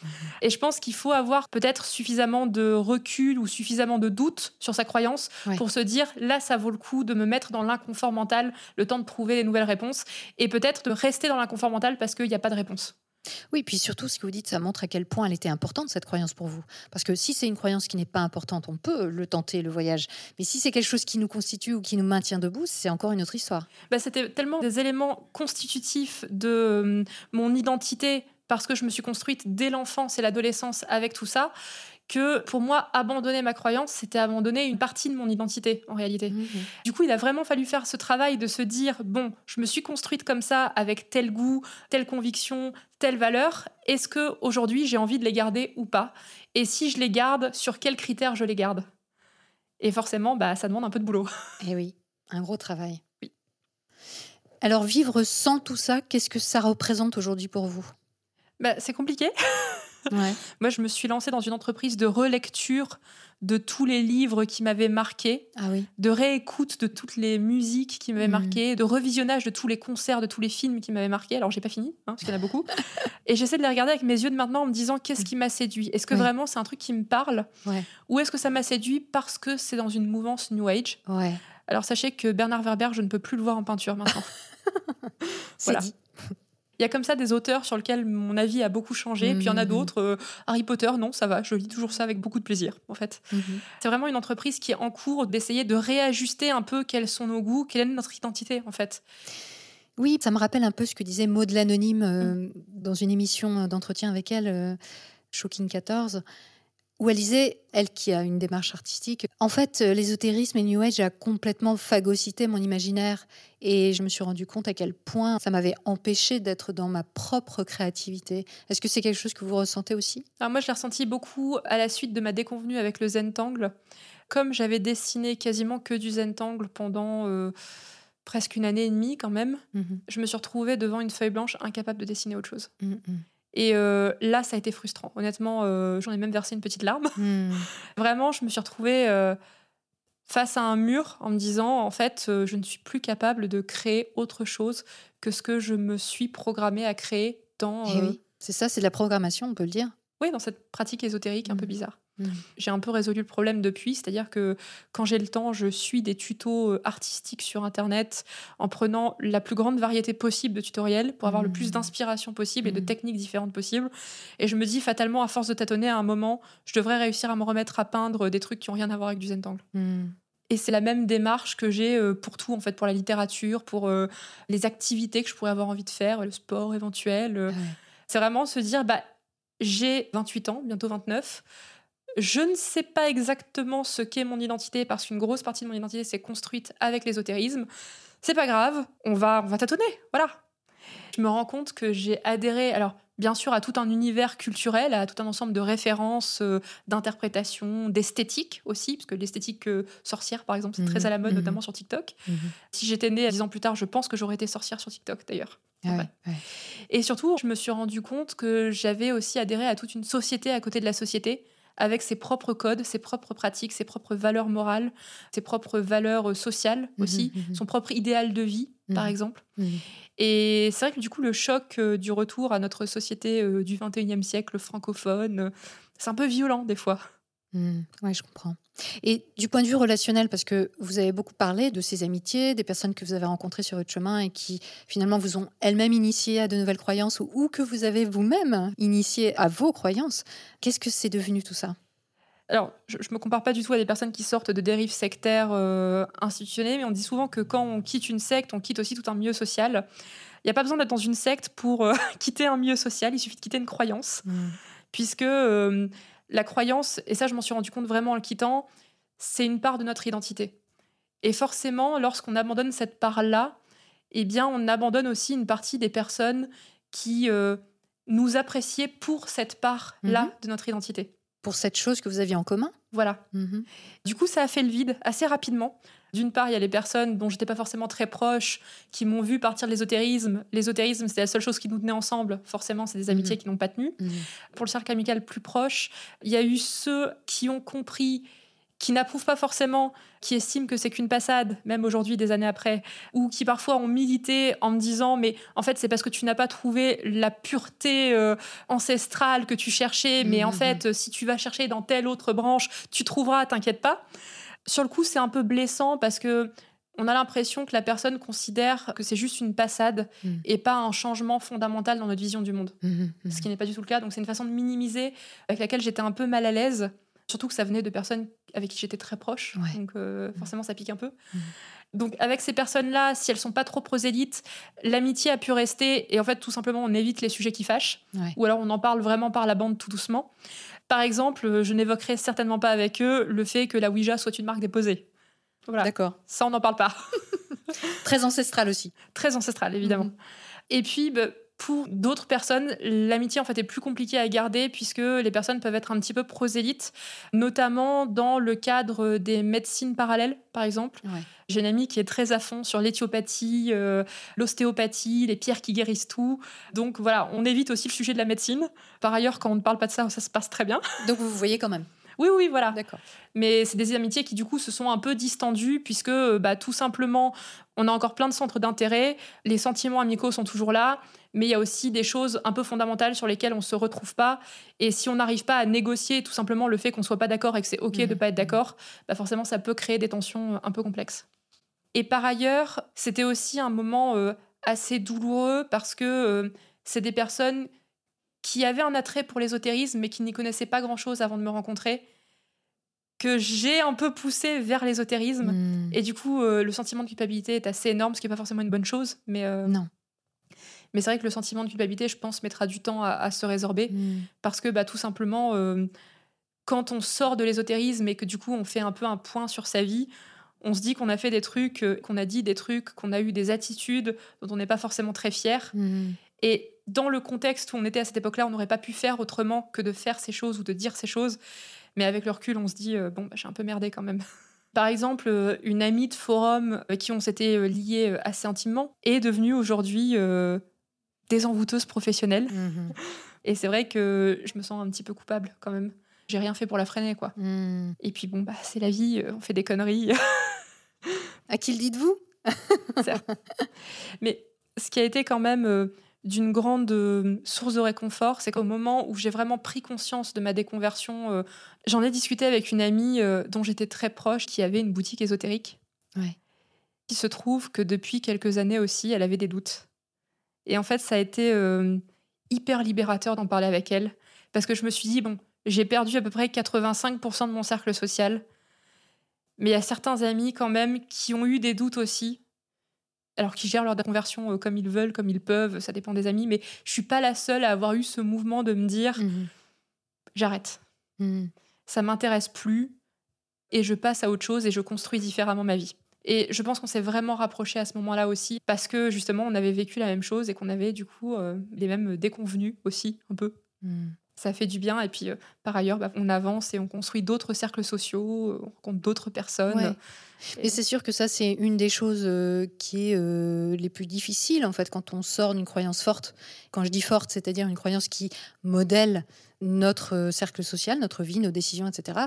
Et je pense qu'il faut avoir peut-être suffisamment de recul ou suffisamment de doute sur sa croyance Ouais. pour se dire là, ça vaut le coup de me mettre dans l'inconfort mental, le temps de trouver des nouvelles réponses, et peut-être de rester dans l'inconfort mental parce qu'il n'y a pas de réponse. Oui, puis surtout, ce que vous dites, ça montre à quel point elle était importante, cette croyance pour vous. Parce que si c'est une croyance qui n'est pas importante, on peut le tenter, le voyage. Mais si c'est quelque chose qui nous constitue ou qui nous maintient debout, c'est encore une autre histoire. Bah, C'était tellement des éléments constitutifs de euh, mon identité parce que je me suis construite dès l'enfance et l'adolescence avec tout ça que pour moi, abandonner ma croyance, c'était abandonner une partie de mon identité en réalité. Du coup, il a vraiment fallu faire ce travail de se dire bon, je me suis construite comme ça avec tel goût, telle conviction, telle valeur. Est-ce que aujourd'hui j'ai envie de les garder ou pas? Et si je les garde, sur quels critères je les garde? Et forcément, bah, ça demande un peu de boulot. Eh oui, un gros travail. Oui. Alors, vivre sans tout ça, qu'est-ce que ça représente aujourd'hui pour vous? Bah, c'est compliqué. ouais. Moi, je me suis lancée dans une entreprise de relecture de tous les livres qui m'avaient marqué, Ah oui. de réécoute de toutes les musiques qui m'avaient Mhm. marqué, de revisionnage de tous les concerts, de tous les films qui m'avaient marqué. Alors, j'ai pas fini, hein, parce qu'il y en a beaucoup. Et j'essaie de les regarder avec mes yeux de maintenant en me disant qu'est-ce qui m'a séduit? Est-ce que vraiment c'est un truc qui me parle? Ouais. Ou est-ce que ça m'a séduit parce que c'est dans une mouvance New Age? Alors, sachez que Bernard Werber, je ne peux plus le voir en peinture maintenant. C'est Voilà. dit. Il y a comme ça des auteurs sur lesquels mon avis a beaucoup changé, puis il y en a Mhm. d'autres. euh, Harry Potter, non, ça va, je lis toujours ça avec beaucoup de plaisir, en fait. Mhm. C'est vraiment une entreprise qui est en cours d'essayer de réajuster un peu quels sont nos goûts, quelle est notre identité, en fait. Oui, ça me rappelle un peu ce que disait Maud l'Anonyme euh, Mm. dans une émission d'entretien avec elle, euh, Shocking 14, où elle disait, elle qui a une démarche artistique, en fait, euh, l'ésotérisme et New Age a complètement phagocyté mon imaginaire. Et je me suis rendu compte à quel point ça m'avait empêché d'être dans ma propre créativité. Est-ce que c'est quelque chose que vous ressentez aussi? Alors moi, je l'ai ressenti beaucoup à la suite de ma déconvenue avec le Zentangle. Comme j'avais dessiné quasiment que du Zentangle pendant euh, presque une année et demie quand même, Mhm, je me suis retrouvée devant une feuille blanche incapable de dessiner autre chose. mhm, Et euh, là, ça a été frustrant. Honnêtement, euh, j'en ai même versé une petite larme. mhm. Vraiment, je me suis retrouvée euh, face à un mur en me disant, en fait, je ne suis plus capable de créer autre chose que ce que je me suis programmée à créer dans, Eh oui, c'est ça, c'est de la programmation, on peut le dire. oui, dans cette pratique ésotérique un peu Mhm. bizarre. Mmh. J'ai un peu résolu le problème depuis, c'est-à-dire que quand j'ai le temps, je suis des tutos euh, artistiques sur Internet en prenant la plus grande variété possible de tutoriels pour avoir le plus mmh. d'inspiration possible et de mmh. techniques différentes possibles. Et je me dis fatalement, à force de tâtonner, à un moment, je devrais réussir à me remettre à peindre des trucs qui n'ont rien à voir avec du Zentangle. Et c'est la même démarche que j'ai euh, pour tout, en fait, pour la littérature, pour euh, les activités que je pourrais avoir envie de faire, le sport éventuel. C'est vraiment se dire, bah, j'ai 28 ans, bientôt 29. Je ne sais pas exactement ce qu'est mon identité parce qu'une grosse partie de mon identité s'est construite avec l'ésotérisme. C'est pas grave, on va, on va tâtonner, voilà. Je me rends compte que j'ai adhéré, alors bien sûr, à tout un univers culturel, à tout un ensemble de références, euh, d'interprétations, d'esthétique aussi, parce que l'esthétique euh, sorcière, par exemple, c'est très mhm, à la mode, mhm. notamment sur TikTok. Mhm. Si j'étais née dix ans plus tard, je pense que j'aurais été sorcière sur TikTok d'ailleurs. Ah Et surtout, je me suis rendu compte que j'avais aussi adhéré à toute une société à côté de la société, avec ses propres codes, ses propres pratiques, ses propres valeurs morales, ses propres valeurs euh, sociales aussi, son propre idéal de vie, par exemple. Et c'est vrai que du coup, le choc euh, du retour à notre société euh, du 21e siècle francophone, c'est un peu violent des fois. Mmh, oui, je comprends. Et du point de vue relationnel, parce que vous avez beaucoup parlé de ces amitiés, des personnes que vous avez rencontrées sur votre chemin et qui finalement vous ont elles-mêmes initié à de nouvelles croyances ou que vous avez vous-même initié à vos croyances. Qu'est-ce que c'est devenu tout ça? Alors, je, ne me compare pas du tout à des personnes qui sortent de dérives sectaires euh, institutionnelles, mais on dit souvent que quand on quitte une secte, on quitte aussi tout un milieu social. Il n'y a pas besoin d'être dans une secte pour euh, quitter un milieu social, il suffit de quitter une croyance. Mmh. Puisque euh, la croyance, et ça je m'en suis rendu compte vraiment en le quittant, c'est une part de notre identité. Et forcément, lorsqu'on abandonne cette part-là, eh bien, on abandonne aussi une partie des personnes qui nous appréciaient pour cette part-là mmh. de notre identité pour cette chose que vous aviez en commun? Voilà. Mhm. Du coup, ça a fait le vide assez rapidement. D'une part, il y a les personnes dont j'étais pas forcément très proche, qui m'ont vu partir de l'ésotérisme. L'ésotérisme, c'était la seule chose qui nous tenait ensemble. Forcément, c'est des amitiés mhm. qui n'ont pas tenu. Mhm. Pour le cercle amical plus proche, il y a eu ceux qui ont compris qui n'approuvent pas forcément, qui estiment que c'est qu'une passade, même aujourd'hui, des années après, ou qui parfois ont milité en me disant mais en fait c'est parce que tu n'as pas trouvé la pureté euh, ancestrale que tu cherchais, mais en mmh, mmh, fait si tu vas chercher dans telle autre branche, tu trouveras, t'inquiète pas. Sur le coup, c'est un peu blessant parce que on a l'impression que la personne considère que c'est juste une passade et pas un changement fondamental dans notre vision du monde. Ce qui n'est pas du tout le cas. Donc c'est une façon de minimiser avec laquelle j'étais un peu mal à l'aise. Surtout que ça venait de personnes avec qui j'étais très proche. Donc euh, forcément, ça pique un peu. Donc avec ces personnes-là, si elles sont pas trop prosélytes, l'amitié a pu rester. Et en fait, tout simplement, on évite les sujets qui fâchent. Ou alors on en parle vraiment par la bande tout doucement. Par exemple, je n'évoquerai certainement pas avec eux le fait que la Ouija soit une marque déposée. Voilà. D'accord. Ça, on n'en parle pas. Très ancestral aussi. Très ancestral, évidemment. Mmh. Et puis, bah, pour d'autres personnes, l'amitié en fait est plus compliquée à garder puisque les personnes peuvent être un petit peu prosélytes, notamment dans le cadre des médecines parallèles, par exemple. J'ai une amie qui est très à fond sur l'éthiopathie, euh, l'ostéopathie, les pierres qui guérissent tout. Donc voilà, on évite aussi le sujet de la médecine. Par ailleurs, quand on ne parle pas de ça, ça se passe très bien. Donc vous vous voyez quand même. Oui, oui, voilà. D'accord. Mais c'est des amitiés qui, du coup, se sont un peu distendues, puisque, bah, tout simplement, on a encore plein de centres d'intérêt, les sentiments amicaux sont toujours là, mais il y a aussi des choses un peu fondamentales sur lesquelles on ne se retrouve pas. Et si on n'arrive pas à négocier tout simplement le fait qu'on ne soit pas d'accord et que c'est OK de ne mmh. pas être d'accord, bah forcément, ça peut créer des tensions un peu complexes. Et par ailleurs, c'était aussi un moment euh, assez douloureux parce que euh, c'est des personnes qui avaient un attrait pour l'ésotérisme mais qui n'y connaissaient pas grand-chose avant de me rencontrer que j'ai un peu poussé vers l'ésotérisme. Hmm. Et du coup, euh, le sentiment de culpabilité est assez énorme, ce qui n'est pas forcément une bonne chose. Mais, euh, non. Mais c'est vrai que le sentiment de culpabilité, je pense, mettra du temps à, se résorber. Hmm. Parce que bah, tout simplement, euh, quand on sort de l'ésotérisme et que du coup, on fait un peu un point sur sa vie, on se dit qu'on a fait des trucs, qu'on a dit des trucs, qu'on a eu des attitudes dont on n'est pas forcément très fier. Hmm. Et dans le contexte où on était à cette époque-là, on n'aurait pas pu faire autrement que de faire ces choses ou de dire ces choses. Mais avec le recul, on se dit, euh, bon, bah, j'ai un peu merdé quand même. Par exemple, euh, une amie de forum avec qui on s'était euh, liés assez intimement est devenue aujourd'hui désenvoûteuse professionnelle. Mhm. Et c'est vrai que je me sens un petit peu coupable quand même. J'ai rien fait pour la freiner, quoi. Mhm. Et puis bon, bah, c'est la vie, on fait des conneries. à qui le dites-vous? Mais ce qui a été quand même d'une grande euh, source de réconfort, c'est qu'au moment où j'ai vraiment pris conscience de ma déconversion, euh, j'en ai discuté avec une amie euh, dont j'étais très proche, qui avait une boutique ésotérique. Il se trouve que depuis quelques années aussi, elle avait des doutes. Et en fait, ça a été hyper libérateur d'en parler avec elle, parce que je me suis dit, bon, j'ai perdu à peu près 85% de mon cercle social, mais il y a certains amis quand même qui ont eu des doutes aussi alors qu'ils gèrent leur conversion euh, comme ils veulent, comme ils peuvent, ça dépend des amis, mais je suis pas la seule à avoir eu ce mouvement de me dire mmh j'arrête. Mmh. Ça m'intéresse plus et je passe à autre chose et je construis différemment ma vie. Et je pense qu'on s'est vraiment rapproché à ce moment-là aussi parce que justement on avait vécu la même chose et qu'on avait du coup euh, les mêmes déconvenus aussi un peu. Mmh ça fait du bien. Et puis, euh, par ailleurs, bah, on avance et on construit d'autres cercles sociaux, euh, on rencontre d'autres personnes. Et c'est sûr que ça, c'est une des choses euh, qui est les plus difficiles, en fait, quand on sort d'une croyance forte. Quand je dis forte, c'est-à-dire une croyance qui modèle notre cercle social, notre vie, nos décisions, etc.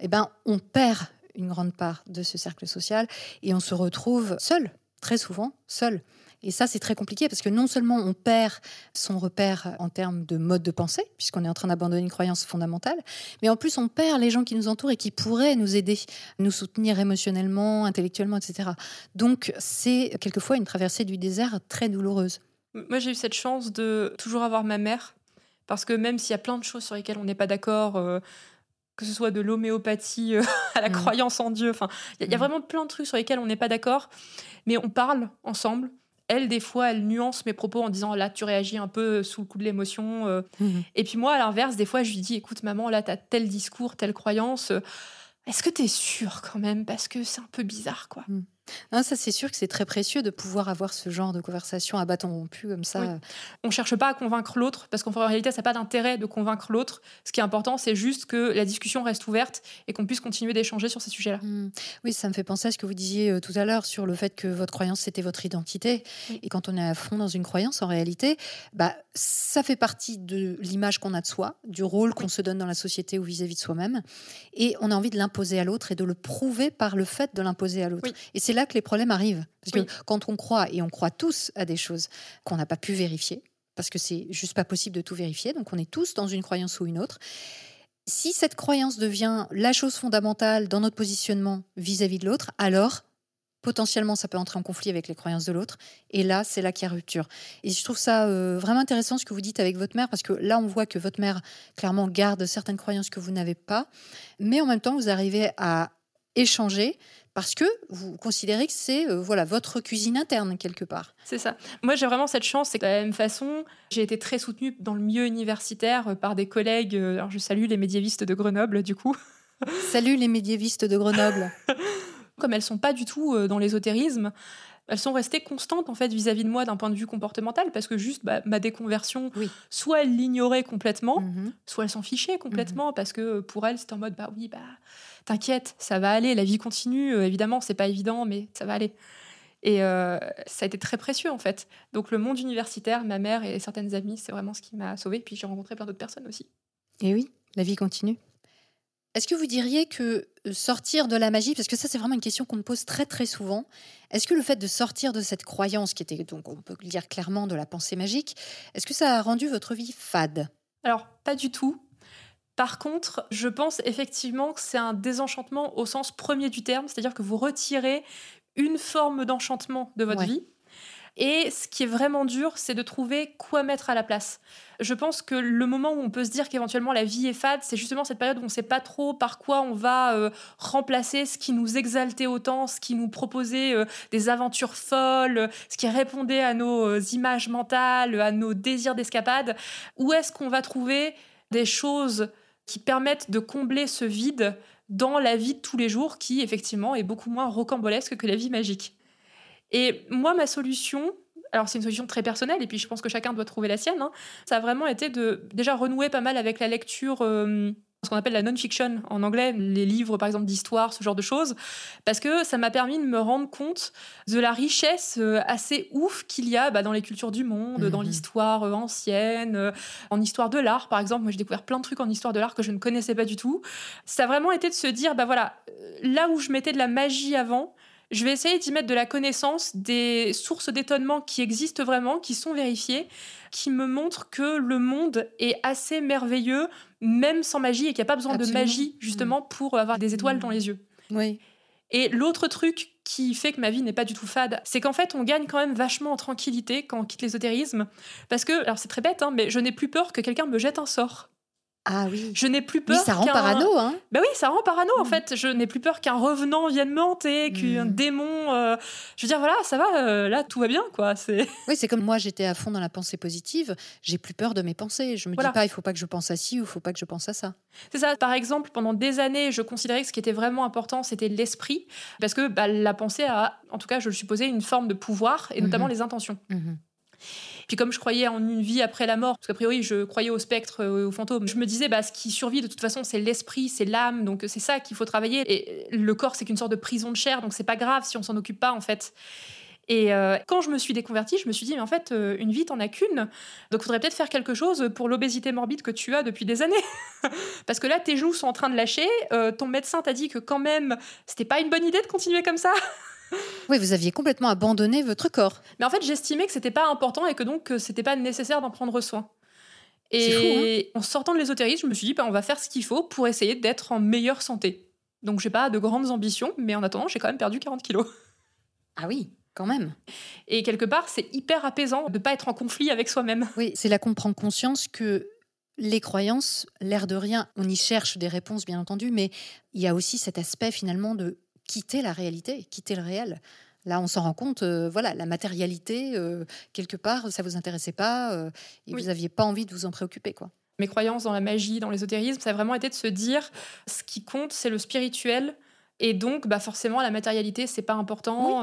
Eh ben, on perd une grande part de ce cercle social et on se retrouve seul, très souvent seul. Et ça, c'est très compliqué parce que non seulement on perd son repère en termes de mode de pensée, puisqu'on est en train d'abandonner une croyance fondamentale, mais en plus on perd les gens qui nous entourent et qui pourraient nous aider, nous soutenir émotionnellement, intellectuellement, etc. Donc c'est quelquefois une traversée du désert très douloureuse. Moi, j'ai eu cette chance de toujours avoir ma mère, parce que même s'il y a plein de choses sur lesquelles on n'est pas d'accord, euh, que ce soit de l'homéopathie euh, à la mmh. croyance en Dieu, enfin, il y, a mmh. vraiment plein de trucs sur lesquels on n'est pas d'accord, mais on parle ensemble elle, des fois, elle nuance mes propos en disant là, tu réagis un peu sous le coup de l'émotion. Euh. Mhm. Et puis moi, à l'inverse, des fois, je lui dis écoute, maman, là, tu as tel discours, telle croyance. Euh, est-ce que tu es sûre quand même? Parce que c'est un peu bizarre, quoi. Mhm. Non, ça, c'est sûr que c'est très précieux de pouvoir avoir ce genre de conversation à bâton rompu comme ça. On On cherche pas à convaincre l'autre parce qu'en réalité, ça n'a pas d'intérêt de convaincre l'autre. Ce qui est important, c'est juste que la discussion reste ouverte et qu'on puisse continuer d'échanger sur ces sujets-là. Mmh. Oui, ça me fait penser à ce que vous disiez euh, tout à l'heure sur le fait que votre croyance, c'était votre identité. Et quand on est à fond dans une croyance, en réalité, bah, ça fait partie de l'image qu'on a de soi, du rôle qu'on se donne dans la société ou vis-à-vis de soi-même. Et on a envie de l'imposer à l'autre et de le prouver par le fait de l'imposer à l'autre. Et c'est là que les problèmes arrivent. Parce que quand on croit, et on croit tous à des choses qu'on n'a pas pu vérifier, parce que c'est juste pas possible de tout vérifier, donc on est tous dans une croyance ou une autre. Si cette croyance devient la chose fondamentale dans notre positionnement vis-à-vis de l'autre, alors potentiellement ça peut entrer en conflit avec les croyances de l'autre. Et là, c'est là qu'il y a rupture. Et je trouve ça euh, vraiment intéressant ce que vous dites avec votre mère, parce que là, on voit que votre mère, clairement, garde certaines croyances que vous n'avez pas, mais en même temps, vous arrivez à échanger parce que vous considérez que c'est euh, voilà votre cuisine interne quelque part. C'est ça. Moi, j'ai vraiment cette chance, c'est que de la même façon, j'ai été très soutenue dans le milieu universitaire euh, par des collègues. Euh, alors, je salue les médiévistes de Grenoble, du coup. Salut les médiévistes de Grenoble. Comme elles sont pas du tout dans l'ésotérisme, elles sont restées constantes en fait vis-à-vis de moi d'un point de vue comportemental parce que juste bah, ma déconversion, soit elles l'ignoraient complètement, mhm. soit elles s'en fichaient complètement mhm. parce que pour elles c'était en mode bah oui bah t'inquiète, ça va aller, la vie continue. Euh, évidemment, c'est pas évident, mais ça va aller. Et euh, ça a été très précieux en fait. Donc le monde universitaire, ma mère et certaines amies, c'est vraiment ce qui m'a sauvée. Puis j'ai rencontré plein d'autres personnes aussi. Et oui, la vie continue. Est-ce que vous diriez que euh, sortir de la magie, parce que ça c'est vraiment une question qu'on me pose très très souvent, est-ce que le fait de sortir de cette croyance qui était donc on peut le dire clairement de la pensée magique, est-ce que ça a rendu votre vie fade? Alors pas du tout. Par contre, je pense effectivement que c'est un désenchantement au sens premier du terme, c'est-à-dire que vous retirez une forme d'enchantement de votre vie. Et ce qui est vraiment dur, c'est de trouver quoi mettre à la place. Je pense que le moment où on peut se dire qu'éventuellement la vie est fade, c'est justement cette période où on ne sait pas trop par quoi on va euh, remplacer ce qui nous exaltait autant, ce qui nous proposait euh, des aventures folles, ce qui répondait à nos euh, images mentales, à nos désirs d'escapade. Où est-ce qu'on va trouver des choses qui permettent de combler ce vide dans la vie de tous les jours qui, effectivement, est beaucoup moins rocambolesque que la vie magique. Et moi, ma solution, alors c'est une solution très personnelle, et puis je pense que chacun doit trouver la sienne, hein, ça a vraiment été de déjà renouer pas mal avec la lecture. Euh, ce qu'on appelle la non-fiction en anglais, les livres par exemple d'histoire, ce genre de choses, parce que ça m'a permis de me rendre compte de la richesse euh, assez ouf qu'il y a bah, dans les cultures du monde, dans mhm. l'histoire euh, ancienne, euh, en histoire de l'art par exemple. Moi j'ai découvert plein de trucs en histoire de l'art que je ne connaissais pas du tout. Ça a vraiment été de se dire, bah voilà, là où je mettais de la magie avant, Je vais essayer d'y mettre de la connaissance, des sources d'étonnement qui existent vraiment, qui sont vérifiées, qui me montrent que le monde est assez merveilleux, même sans magie, et qu'il n'y a pas besoin de magie, justement, mm. pour avoir des étoiles dans les yeux. Oui. Et l'autre truc qui fait que ma vie n'est pas du tout fade, c'est qu'en fait, on gagne quand même vachement en tranquillité quand on quitte l'ésotérisme. Parce que, alors c'est très bête, hein, mais je n'ai plus peur que quelqu'un me jette un sort. Ah oui. Je n'ai plus peur. ça rend parano, hein. Bah oui, ça rend parano en mm. fait. Je n'ai plus peur qu'un revenant vienne me hanter, qu'un mm. démon. Euh, je veux dire, voilà, ça va, euh, là, tout va bien, quoi. C'est. Oui, c'est comme moi, j'étais à fond dans la pensée positive. J'ai plus peur de mes pensées. Je me dis pas, il faut pas que je pense à ci ou il faut pas que je pense à ça. C'est ça. Par exemple, pendant des années, je considérais que ce qui était vraiment important, c'était l'esprit, parce que bah, la pensée a, en tout cas, je le supposais, une forme de pouvoir et notamment mm-hmm. les intentions. Puis comme je croyais en une vie après la mort, parce qu'a priori je croyais au spectre, euh, au fantôme, je me disais bah ce qui survit de toute façon c'est l'esprit, c'est l'âme, donc c'est ça qu'il faut travailler. Et le corps c'est qu'une sorte de prison de chair, donc c'est pas grave si on s'en occupe pas en fait. Et euh, quand je me suis déconvertie, je me suis dit, mais en fait, euh, une vie, t'en as qu'une. Donc, faudrait peut-être faire quelque chose pour l'obésité morbide que tu as depuis des années. Parce que là, tes genoux sont en train de lâcher. ton médecin t'a dit que quand même, c'était pas une bonne idée de continuer comme ça. Oui, vous aviez complètement abandonné votre corps. Mais en fait, j'estimais que c'était pas important et que donc c'était pas nécessaire d'en prendre soin. Et hein. en sortant de l'ésotérisme, je me suis dit, bah, on va faire ce qu'il faut pour essayer d'être en meilleure santé. Donc, j'ai pas de grandes ambitions, mais en attendant, j'ai quand même perdu 40 kilos. Ah oui, quand même. Et quelque part, c'est hyper apaisant de pas être en conflit avec soi-même. Oui, c'est là qu'on prend conscience que les croyances, l'air de rien, on y cherche des réponses, bien entendu, mais il y a aussi cet aspect finalement de quitter la réalité, quitter le réel. Là, on s'en rend compte, euh, voilà, la matérialité, euh, quelque part, ça vous intéressait pas euh, et vous n'aviez pas envie de vous en préoccuper, quoi. Mes croyances dans la magie, dans l'ésotérisme, ça a vraiment été de se dire, ce qui compte, c'est le spirituel, et donc, bah forcément, la matérialité, c'est pas important.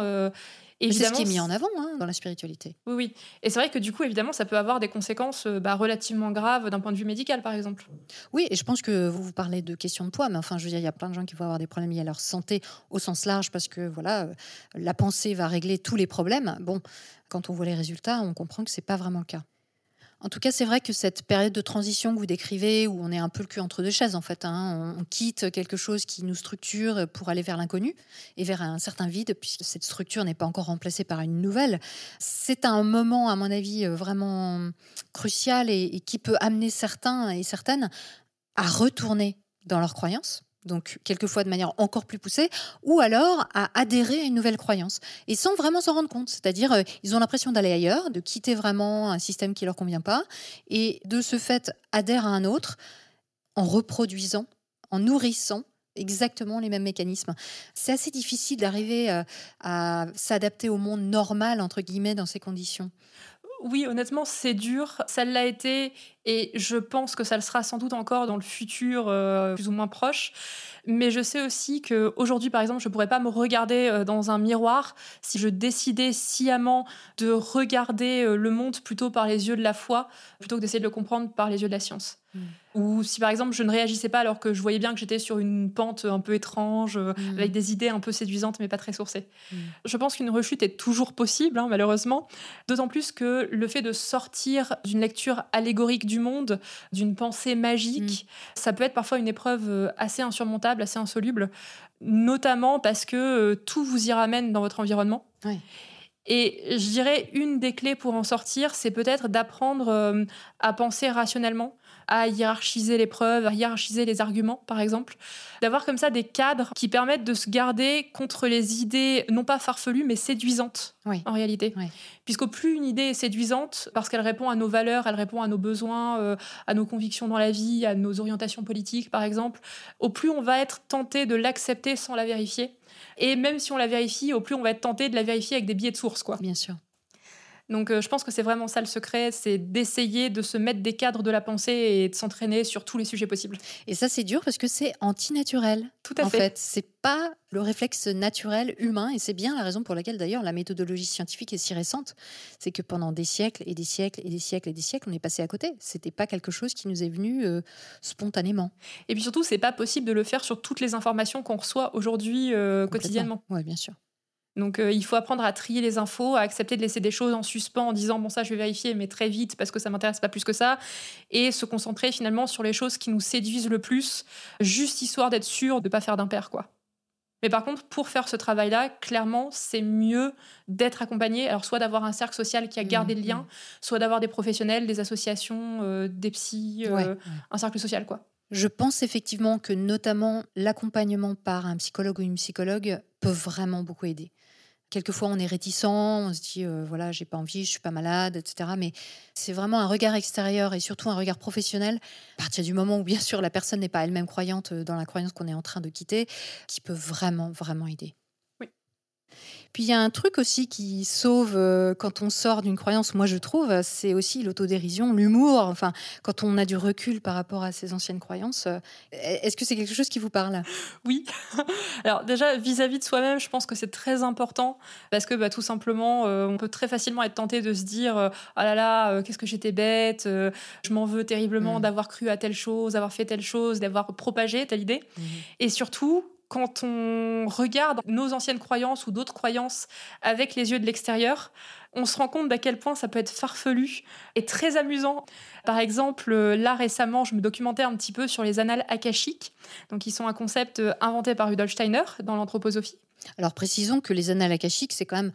C'est ce qui est mis en avant hein, dans la spiritualité. Oui, oui. Et c'est vrai que du coup, évidemment, ça peut avoir des conséquences euh, bah, relativement graves d'un point de vue médical, par exemple. Oui, et je pense que vous vous parlez de questions de poids, mais enfin, je veux dire, il y a plein de gens qui vont avoir des problèmes liés à leur santé au sens large parce que voilà, euh, la pensée va régler tous les problèmes. Bon, quand on voit les résultats, on comprend que c'est pas vraiment le cas. En tout cas, c'est vrai que cette période de transition que vous décrivez, où on est un peu le cul entre deux chaises, en fait, hein, on, quitte quelque chose qui nous structure pour aller vers l'inconnu et vers un certain vide, puisque cette structure n'est pas encore remplacée par une nouvelle. C'est un moment, à mon avis, euh, vraiment crucial et qui peut amener certains et certaines à retourner dans leurs croyances donc quelquefois de manière encore plus poussée, ou alors à adhérer à une nouvelle croyance, et sans vraiment s'en rendre compte. C'est-à-dire, euh, ils ont l'impression d'aller ailleurs, de quitter vraiment un système qui leur convient pas, et de ce fait adhèrent à un autre en reproduisant, en nourrissant exactement les mêmes mécanismes. C'est assez difficile d'arriver euh, à s'adapter au monde normal, entre guillemets, dans ces conditions. Oui, honnêtement, c'est dur. Ça l'a été et je pense que ça le sera sans doute encore dans le futur euh, plus ou moins proche. Mais je sais aussi que aujourd'hui, par exemple, je pourrais pas me regarder euh, dans un miroir si je décidais sciemment de regarder euh, le monde plutôt par les yeux de la foi plutôt que d'essayer de le comprendre par les yeux de la science. Mm. Ou si par exemple je ne réagissais pas alors que je voyais bien que j'étais sur une pente un peu étrange, mm. avec des idées un peu séduisantes mais pas très sourcées. Mm. Je pense qu'une rechute est toujours possible, hein, malheureusement. D'autant plus que le fait de sortir d'une lecture allégorique du monde, d'une pensée magique, ça peut être parfois une épreuve euh, assez insurmontable, assez insoluble, notamment parce que euh, tout vous y ramène dans votre environnement. Et je dirais une des clés pour en sortir, c'est peut-être d'apprendre euh, à penser rationnellement à hiérarchiser les preuves, à hiérarchiser les arguments, par exemple. D'avoir comme ça des cadres qui permettent de se garder contre les idées, non pas farfelues, mais séduisantes, en réalité. Puisqu'au plus une idée est séduisante, parce qu'elle répond à nos valeurs, elle répond à nos besoins, euh, à nos convictions dans la vie, à nos orientations politiques, par exemple, au plus on va être tenté de l'accepter sans la vérifier. Et même si on la vérifie, au plus on va être tenté de la vérifier avec des billets de source, quoi. Bien sûr. Donc euh, je pense que c'est vraiment ça le secret, c'est d'essayer de se mettre des cadres de la pensée et de s'entraîner sur tous les sujets possibles. Et ça c'est dur parce que c'est antinaturel. Tout à en fait. fait. C'est pas le réflexe naturel humain et c'est bien la raison pour laquelle d'ailleurs la méthodologie scientifique est si récente. C'est que pendant des siècles et des siècles et des siècles et des siècles, on est passé à côté. C'était pas quelque chose qui nous est venu euh, spontanément. Et puis surtout, c'est pas possible de le faire sur toutes les informations qu'on reçoit aujourd'hui euh, quotidiennement. Oui, bien sûr. Donc euh, il faut apprendre à trier les infos, à accepter de laisser des choses en suspens en disant bon ça je vais vérifier mais très vite parce que ça m'intéresse pas plus que ça et se concentrer finalement sur les choses qui nous séduisent le plus juste histoire d'être sûr de pas faire d'impair quoi. Mais par contre, pour faire ce travail-là, clairement, c'est mieux d'être accompagné. Alors, soit d'avoir un cercle social qui a gardé le lien, mmh, mmh. soit d'avoir des professionnels, des associations, euh, des psys, euh, un cercle social, quoi. Je pense effectivement que notamment l'accompagnement par un psychologue ou une psychologue peut vraiment beaucoup aider. Quelquefois, on est réticent, on se dit, euh, voilà, j'ai pas envie, je suis pas malade, etc. Mais c'est vraiment un regard extérieur et surtout un regard professionnel, à partir du moment où, bien sûr, la personne n'est pas elle-même croyante euh, dans la croyance qu'on est en train de quitter, qui peut vraiment, vraiment aider. Puis il y a un truc aussi qui sauve euh, quand on sort d'une croyance, moi je trouve, c'est aussi l'autodérision, l'humour. Enfin, quand on a du recul par rapport à ces anciennes croyances, euh, est-ce que c'est quelque chose qui vous parle? Oui. Alors déjà vis-à-vis de soi-même, je pense que c'est très important parce que bah, tout simplement, euh, on peut très facilement être tenté de se dire ah là là, qu'est-ce que j'étais bête, je m'en veux terriblement mm. d'avoir cru à telle chose, d'avoir fait telle chose, d'avoir propagé telle idée. Mm-hmm. Et surtout, quand on regarde nos anciennes croyances ou d'autres croyances avec les yeux de l'extérieur, on se rend compte d'à quel point ça peut être farfelu et très amusant. Par exemple, là récemment, je me documentais un petit peu sur les annales akashiques, donc qui sont un concept inventé par Rudolf Steiner dans l'anthroposophie. Alors précisons que les annales akashiques, c'est quand même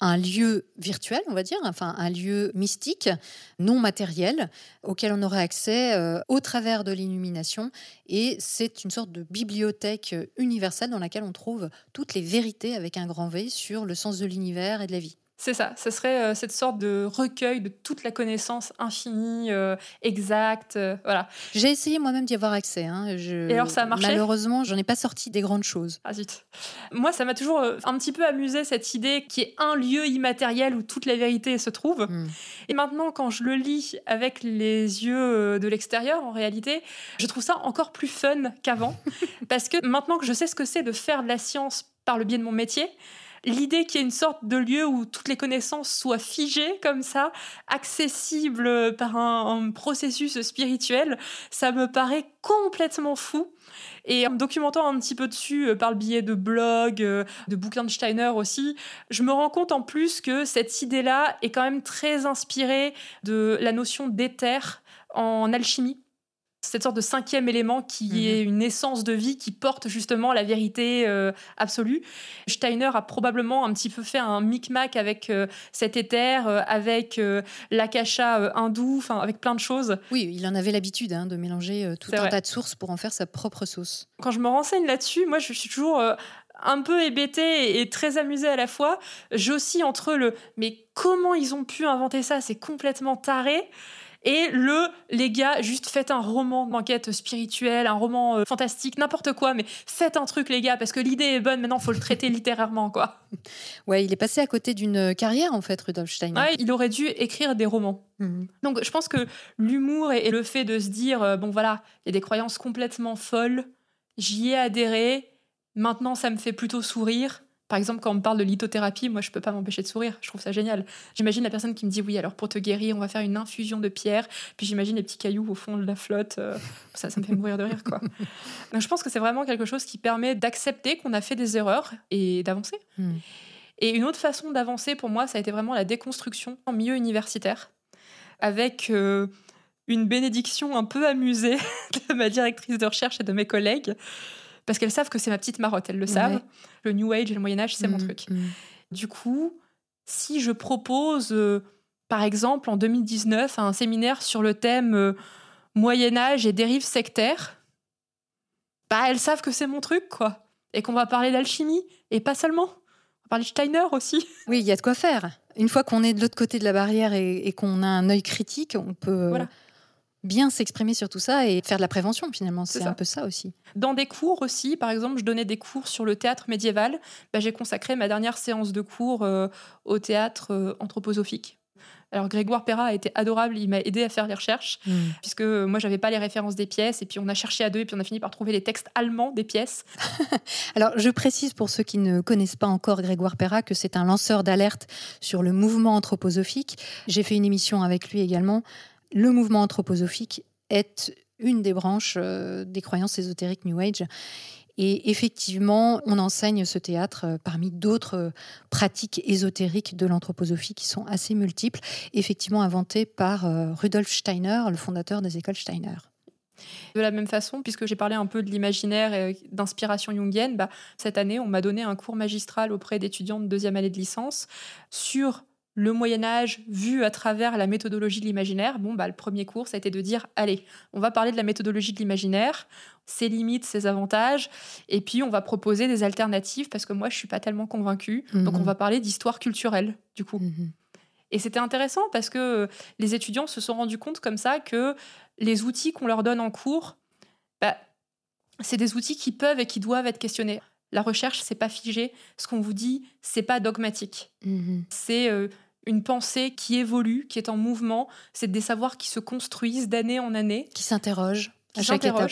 un lieu virtuel, on va dire, enfin un lieu mystique, non matériel, auquel on aurait accès euh, au travers de l'illumination. Et c'est une sorte de bibliothèque universelle dans laquelle on trouve toutes les vérités avec un grand V sur le sens de l'univers et de la vie. C'est ça, ce serait euh, cette sorte de recueil de toute la connaissance infinie, euh, exacte, euh, voilà. J'ai essayé moi-même d'y avoir accès. Hein. Et alors ça a marché? Malheureusement, j'en ai pas sorti des grandes choses. Ah zut. Moi, ça m'a toujours un petit peu amusé cette idée qui est un lieu immatériel où toute la vérité se trouve. Hmm. Et maintenant, quand je le lis avec les yeux de l'extérieur, en réalité, je trouve ça encore plus fun qu'avant. parce que maintenant que je sais ce que c'est de faire de la science par le biais de mon métier, l'idée qu'il y ait une sorte de lieu où toutes les connaissances soient figées comme ça, accessibles par un, processus spirituel, ça me paraît complètement fou. Et en me documentant un petit peu dessus euh, par le biais de blogs, euh, de bouquins de Steiner aussi, je me rends compte en plus que cette idée-là est quand même très inspirée de la notion d'éther en alchimie cette sorte de cinquième élément qui mhm. est une essence de vie qui porte justement la vérité euh, absolue. Steiner a probablement un petit peu fait un micmac avec euh, cet éther, euh, avec l'akasha hindou, enfin avec plein de choses. Oui, il en avait l'habitude hein, de mélanger tout un tas de sources pour en faire sa propre sauce. Quand je me renseigne là-dessus, moi je suis toujours un peu hébétée et très amusée à la fois. J'oscille entre le mais comment ils ont pu inventer ça? C'est complètement taré et le les gars juste faites un roman d'enquête spirituelle un roman euh, fantastique n'importe quoi mais faites un truc les gars parce que l'idée est bonne maintenant faut le traiter littérairement quoi. Ouais il est passé à côté d'une carrière en fait Rudolf Steiner. Ouais, il aurait dû écrire des romans. Mhm. donc je pense que l'humour et, le fait de se dire euh, bon voilà il y a des croyances complètement folles j'y ai adhéré maintenant ça me fait plutôt sourire par exemple, quand on me parle de lithothérapie, moi, je peux pas m'empêcher de sourire. Je trouve ça génial. J'imagine la personne qui me dit oui, alors pour te guérir, on va faire une infusion de pierre. Puis j'imagine les petits cailloux au fond de la flotte. Euh, ça, ça me fait mourir de rire, quoi. Donc je pense que c'est vraiment quelque chose qui permet d'accepter qu'on a fait des erreurs et d'avancer. Hmm. Et une autre façon d'avancer pour moi, ça a été vraiment la déconstruction en milieu universitaire, avec euh, une bénédiction un peu amusée de ma directrice de recherche et de mes collègues parce qu'elles savent que c'est ma petite marotte, elles le savent. Le New Age et le Moyen Âge, c'est mon mm, truc. Mm. Du coup, si je propose, euh, par exemple, en 2019, un séminaire sur le thème euh, Moyen Âge et dérives sectaires, bah elles savent que c'est mon truc, quoi. Et qu'on va parler d'alchimie, et pas seulement. On va parler de Steiner aussi. Oui, il y a de quoi faire. Une fois qu'on est de l'autre côté de la barrière et, qu'on a un œil critique, on peut... Voilà bien s'exprimer sur tout ça et faire de la prévention finalement. C'est un peu ça aussi. Dans des cours aussi, par exemple, je donnais des cours sur le théâtre médiéval. Bah, j'ai consacré ma dernière séance de cours euh, au théâtre euh, anthroposophique. Alors Grégoire Perra a été adorable, il m'a aidé à faire les recherches, hmm. puisque moi j'avais pas les références des pièces, et puis on a cherché à deux, et puis on a fini par trouver les textes allemands des pièces. Alors je précise pour ceux qui ne connaissent pas encore Grégoire Perra que c'est un lanceur d'alerte sur le mouvement anthroposophique. J'ai fait une émission avec lui également le mouvement anthroposophique est une des branches euh, des croyances ésotériques New Age. Et effectivement, on enseigne ce théâtre euh, parmi d'autres euh, pratiques ésotériques de l'anthroposophie qui sont assez multiples, effectivement inventées par Rudolf Steiner, le fondateur des écoles Steiner. De la même façon, puisque j'ai parlé un peu de l'imaginaire et d'inspiration jungienne, bah, cette année, on m'a donné un cours magistral auprès d'étudiants de deuxième année de licence sur le Moyen Âge vu à travers la méthodologie de l'imaginaire. Bon, bah, le premier cours, ça a été de dire, allez, on va parler de la méthodologie de l'imaginaire, ses limites, ses avantages, et puis on va proposer des alternatives, parce que moi, je suis pas tellement convaincue. Donc, on mhm. va parler d'histoire culturelle, du coup. Mhm. Et c'était intéressant parce que les étudiants se sont rendus compte comme ça que les outils qu'on leur donne en cours, bah, c'est des outils qui peuvent et qui doivent être questionnés. La recherche, c'est pas figé. Ce qu'on vous dit, c'est pas dogmatique. Mhm. C'est euh, une pensée qui évolue, qui est en mouvement. C'est des savoirs qui se construisent d'année en année. Qui s'interrogent à chaque étape.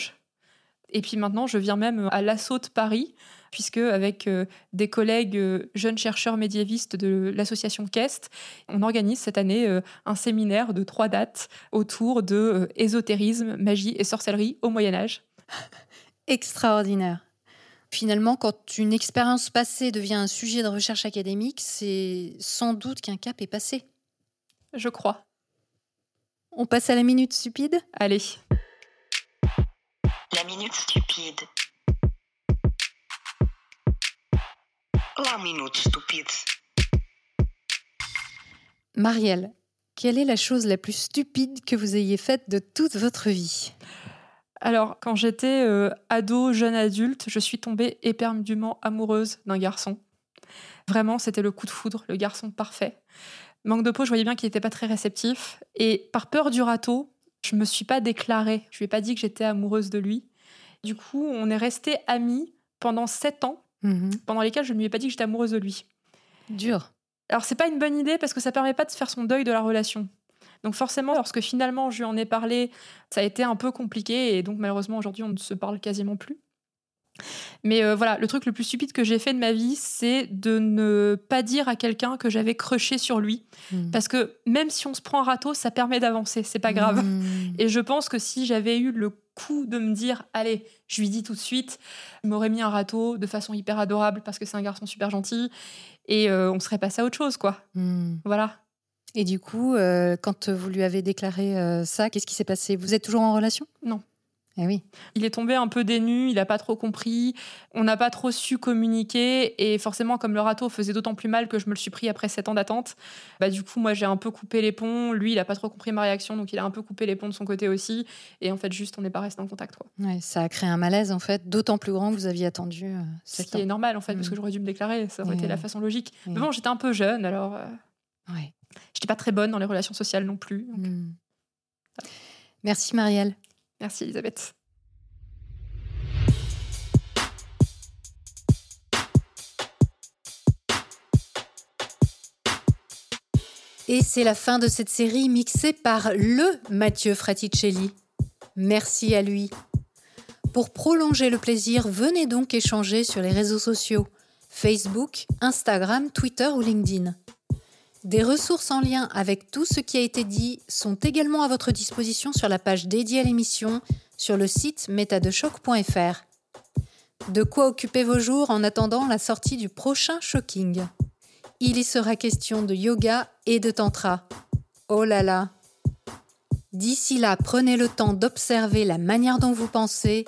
Et puis maintenant, je viens même à l'assaut de Paris, puisque avec euh, des collègues euh, jeunes chercheurs médiévistes de l'association KEST, on organise cette année euh, un séminaire de trois dates autour de ésotérisme, magie et sorcellerie au Moyen Âge. Extraordinaire. Finalement, quand une expérience passée devient un sujet de recherche académique, c'est sans doute qu'un cap est passé. Je crois. On passe à la minute stupide? Allez. La minute stupide. La minute stupide. Marielle, quelle est la chose la plus stupide que vous ayez faite de toute votre vie? Alors, quand j'étais euh, ado, jeune adulte, je suis tombée éperdument amoureuse d'un garçon. Vraiment, c'était le coup de foudre, le garçon parfait. Manque de peau, je voyais bien qu'il n'était pas très réceptif. Et par peur du râteau, je me suis pas déclarée. Je lui ai pas dit que j'étais amoureuse de lui. Du coup, on est restés amis pendant sept ans, mhm. pendant lesquels je ne lui ai pas dit que j'étais amoureuse de lui. Dur. Alors, c'est pas une bonne idée parce que ça permet pas de faire son deuil de la relation. Donc forcément, lorsque finalement je lui en ai parlé, ça a été un peu compliqué et donc malheureusement aujourd'hui on ne se parle quasiment plus. Mais euh, voilà, le truc le plus stupide que j'ai fait de ma vie, c'est de ne pas dire à quelqu'un que j'avais crushé sur lui. Hmm. Parce que même si on se prend un râteau, ça permet d'avancer, c'est pas grave. Hmm. Et je pense que si j'avais eu le coup de me dire, allez, je lui dis tout de suite, il m'aurait mis un râteau de façon hyper adorable parce que c'est un garçon super gentil et euh, on serait passé à autre chose, quoi. Hmm. Voilà. Et du coup, euh, quand vous lui avez déclaré euh, ça, qu'est-ce qui s'est passé? Vous êtes toujours en relation? Non. Eh oui. Il est tombé un peu dénu, il n'a pas trop compris, on n'a pas trop su communiquer, et forcément, comme le râteau faisait d'autant plus mal que je me le suis pris après sept ans d'attente, bah du coup, moi j'ai un peu coupé les ponts, lui il n'a pas trop compris ma réaction, donc il a un peu coupé les ponts de son côté aussi, et en fait, juste on n'est pas resté en contact. Quoi. Ouais, ça a créé un malaise en fait, d'autant plus grand que vous aviez attendu. Euh, Ce qui est normal en fait, parce mm. que j'aurais dû me déclarer, ça aurait été la façon logique. Mais bon, j'étais un peu jeune, alors. Ouais. J'étais pas très bonne dans les relations sociales non plus. Hmm. Merci Marielle. Merci Elisabeth. Et c'est la fin de cette série mixée par le Mathieu Fraticelli. Merci à lui. Pour prolonger le plaisir, venez donc échanger sur les réseaux sociaux Facebook, Instagram, Twitter ou LinkedIn. Des ressources en lien avec tout ce qui a été dit sont également à votre disposition sur la page dédiée à l'émission sur le site métadechoc.fr. De quoi occuper vos jours en attendant la sortie du prochain Shocking. Il y sera question de yoga et de tantra. Oh là là D'ici là, prenez le temps d'observer la manière dont vous pensez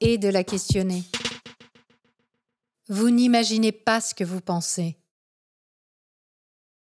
et de la questionner. Vous n'imaginez pas ce que vous pensez.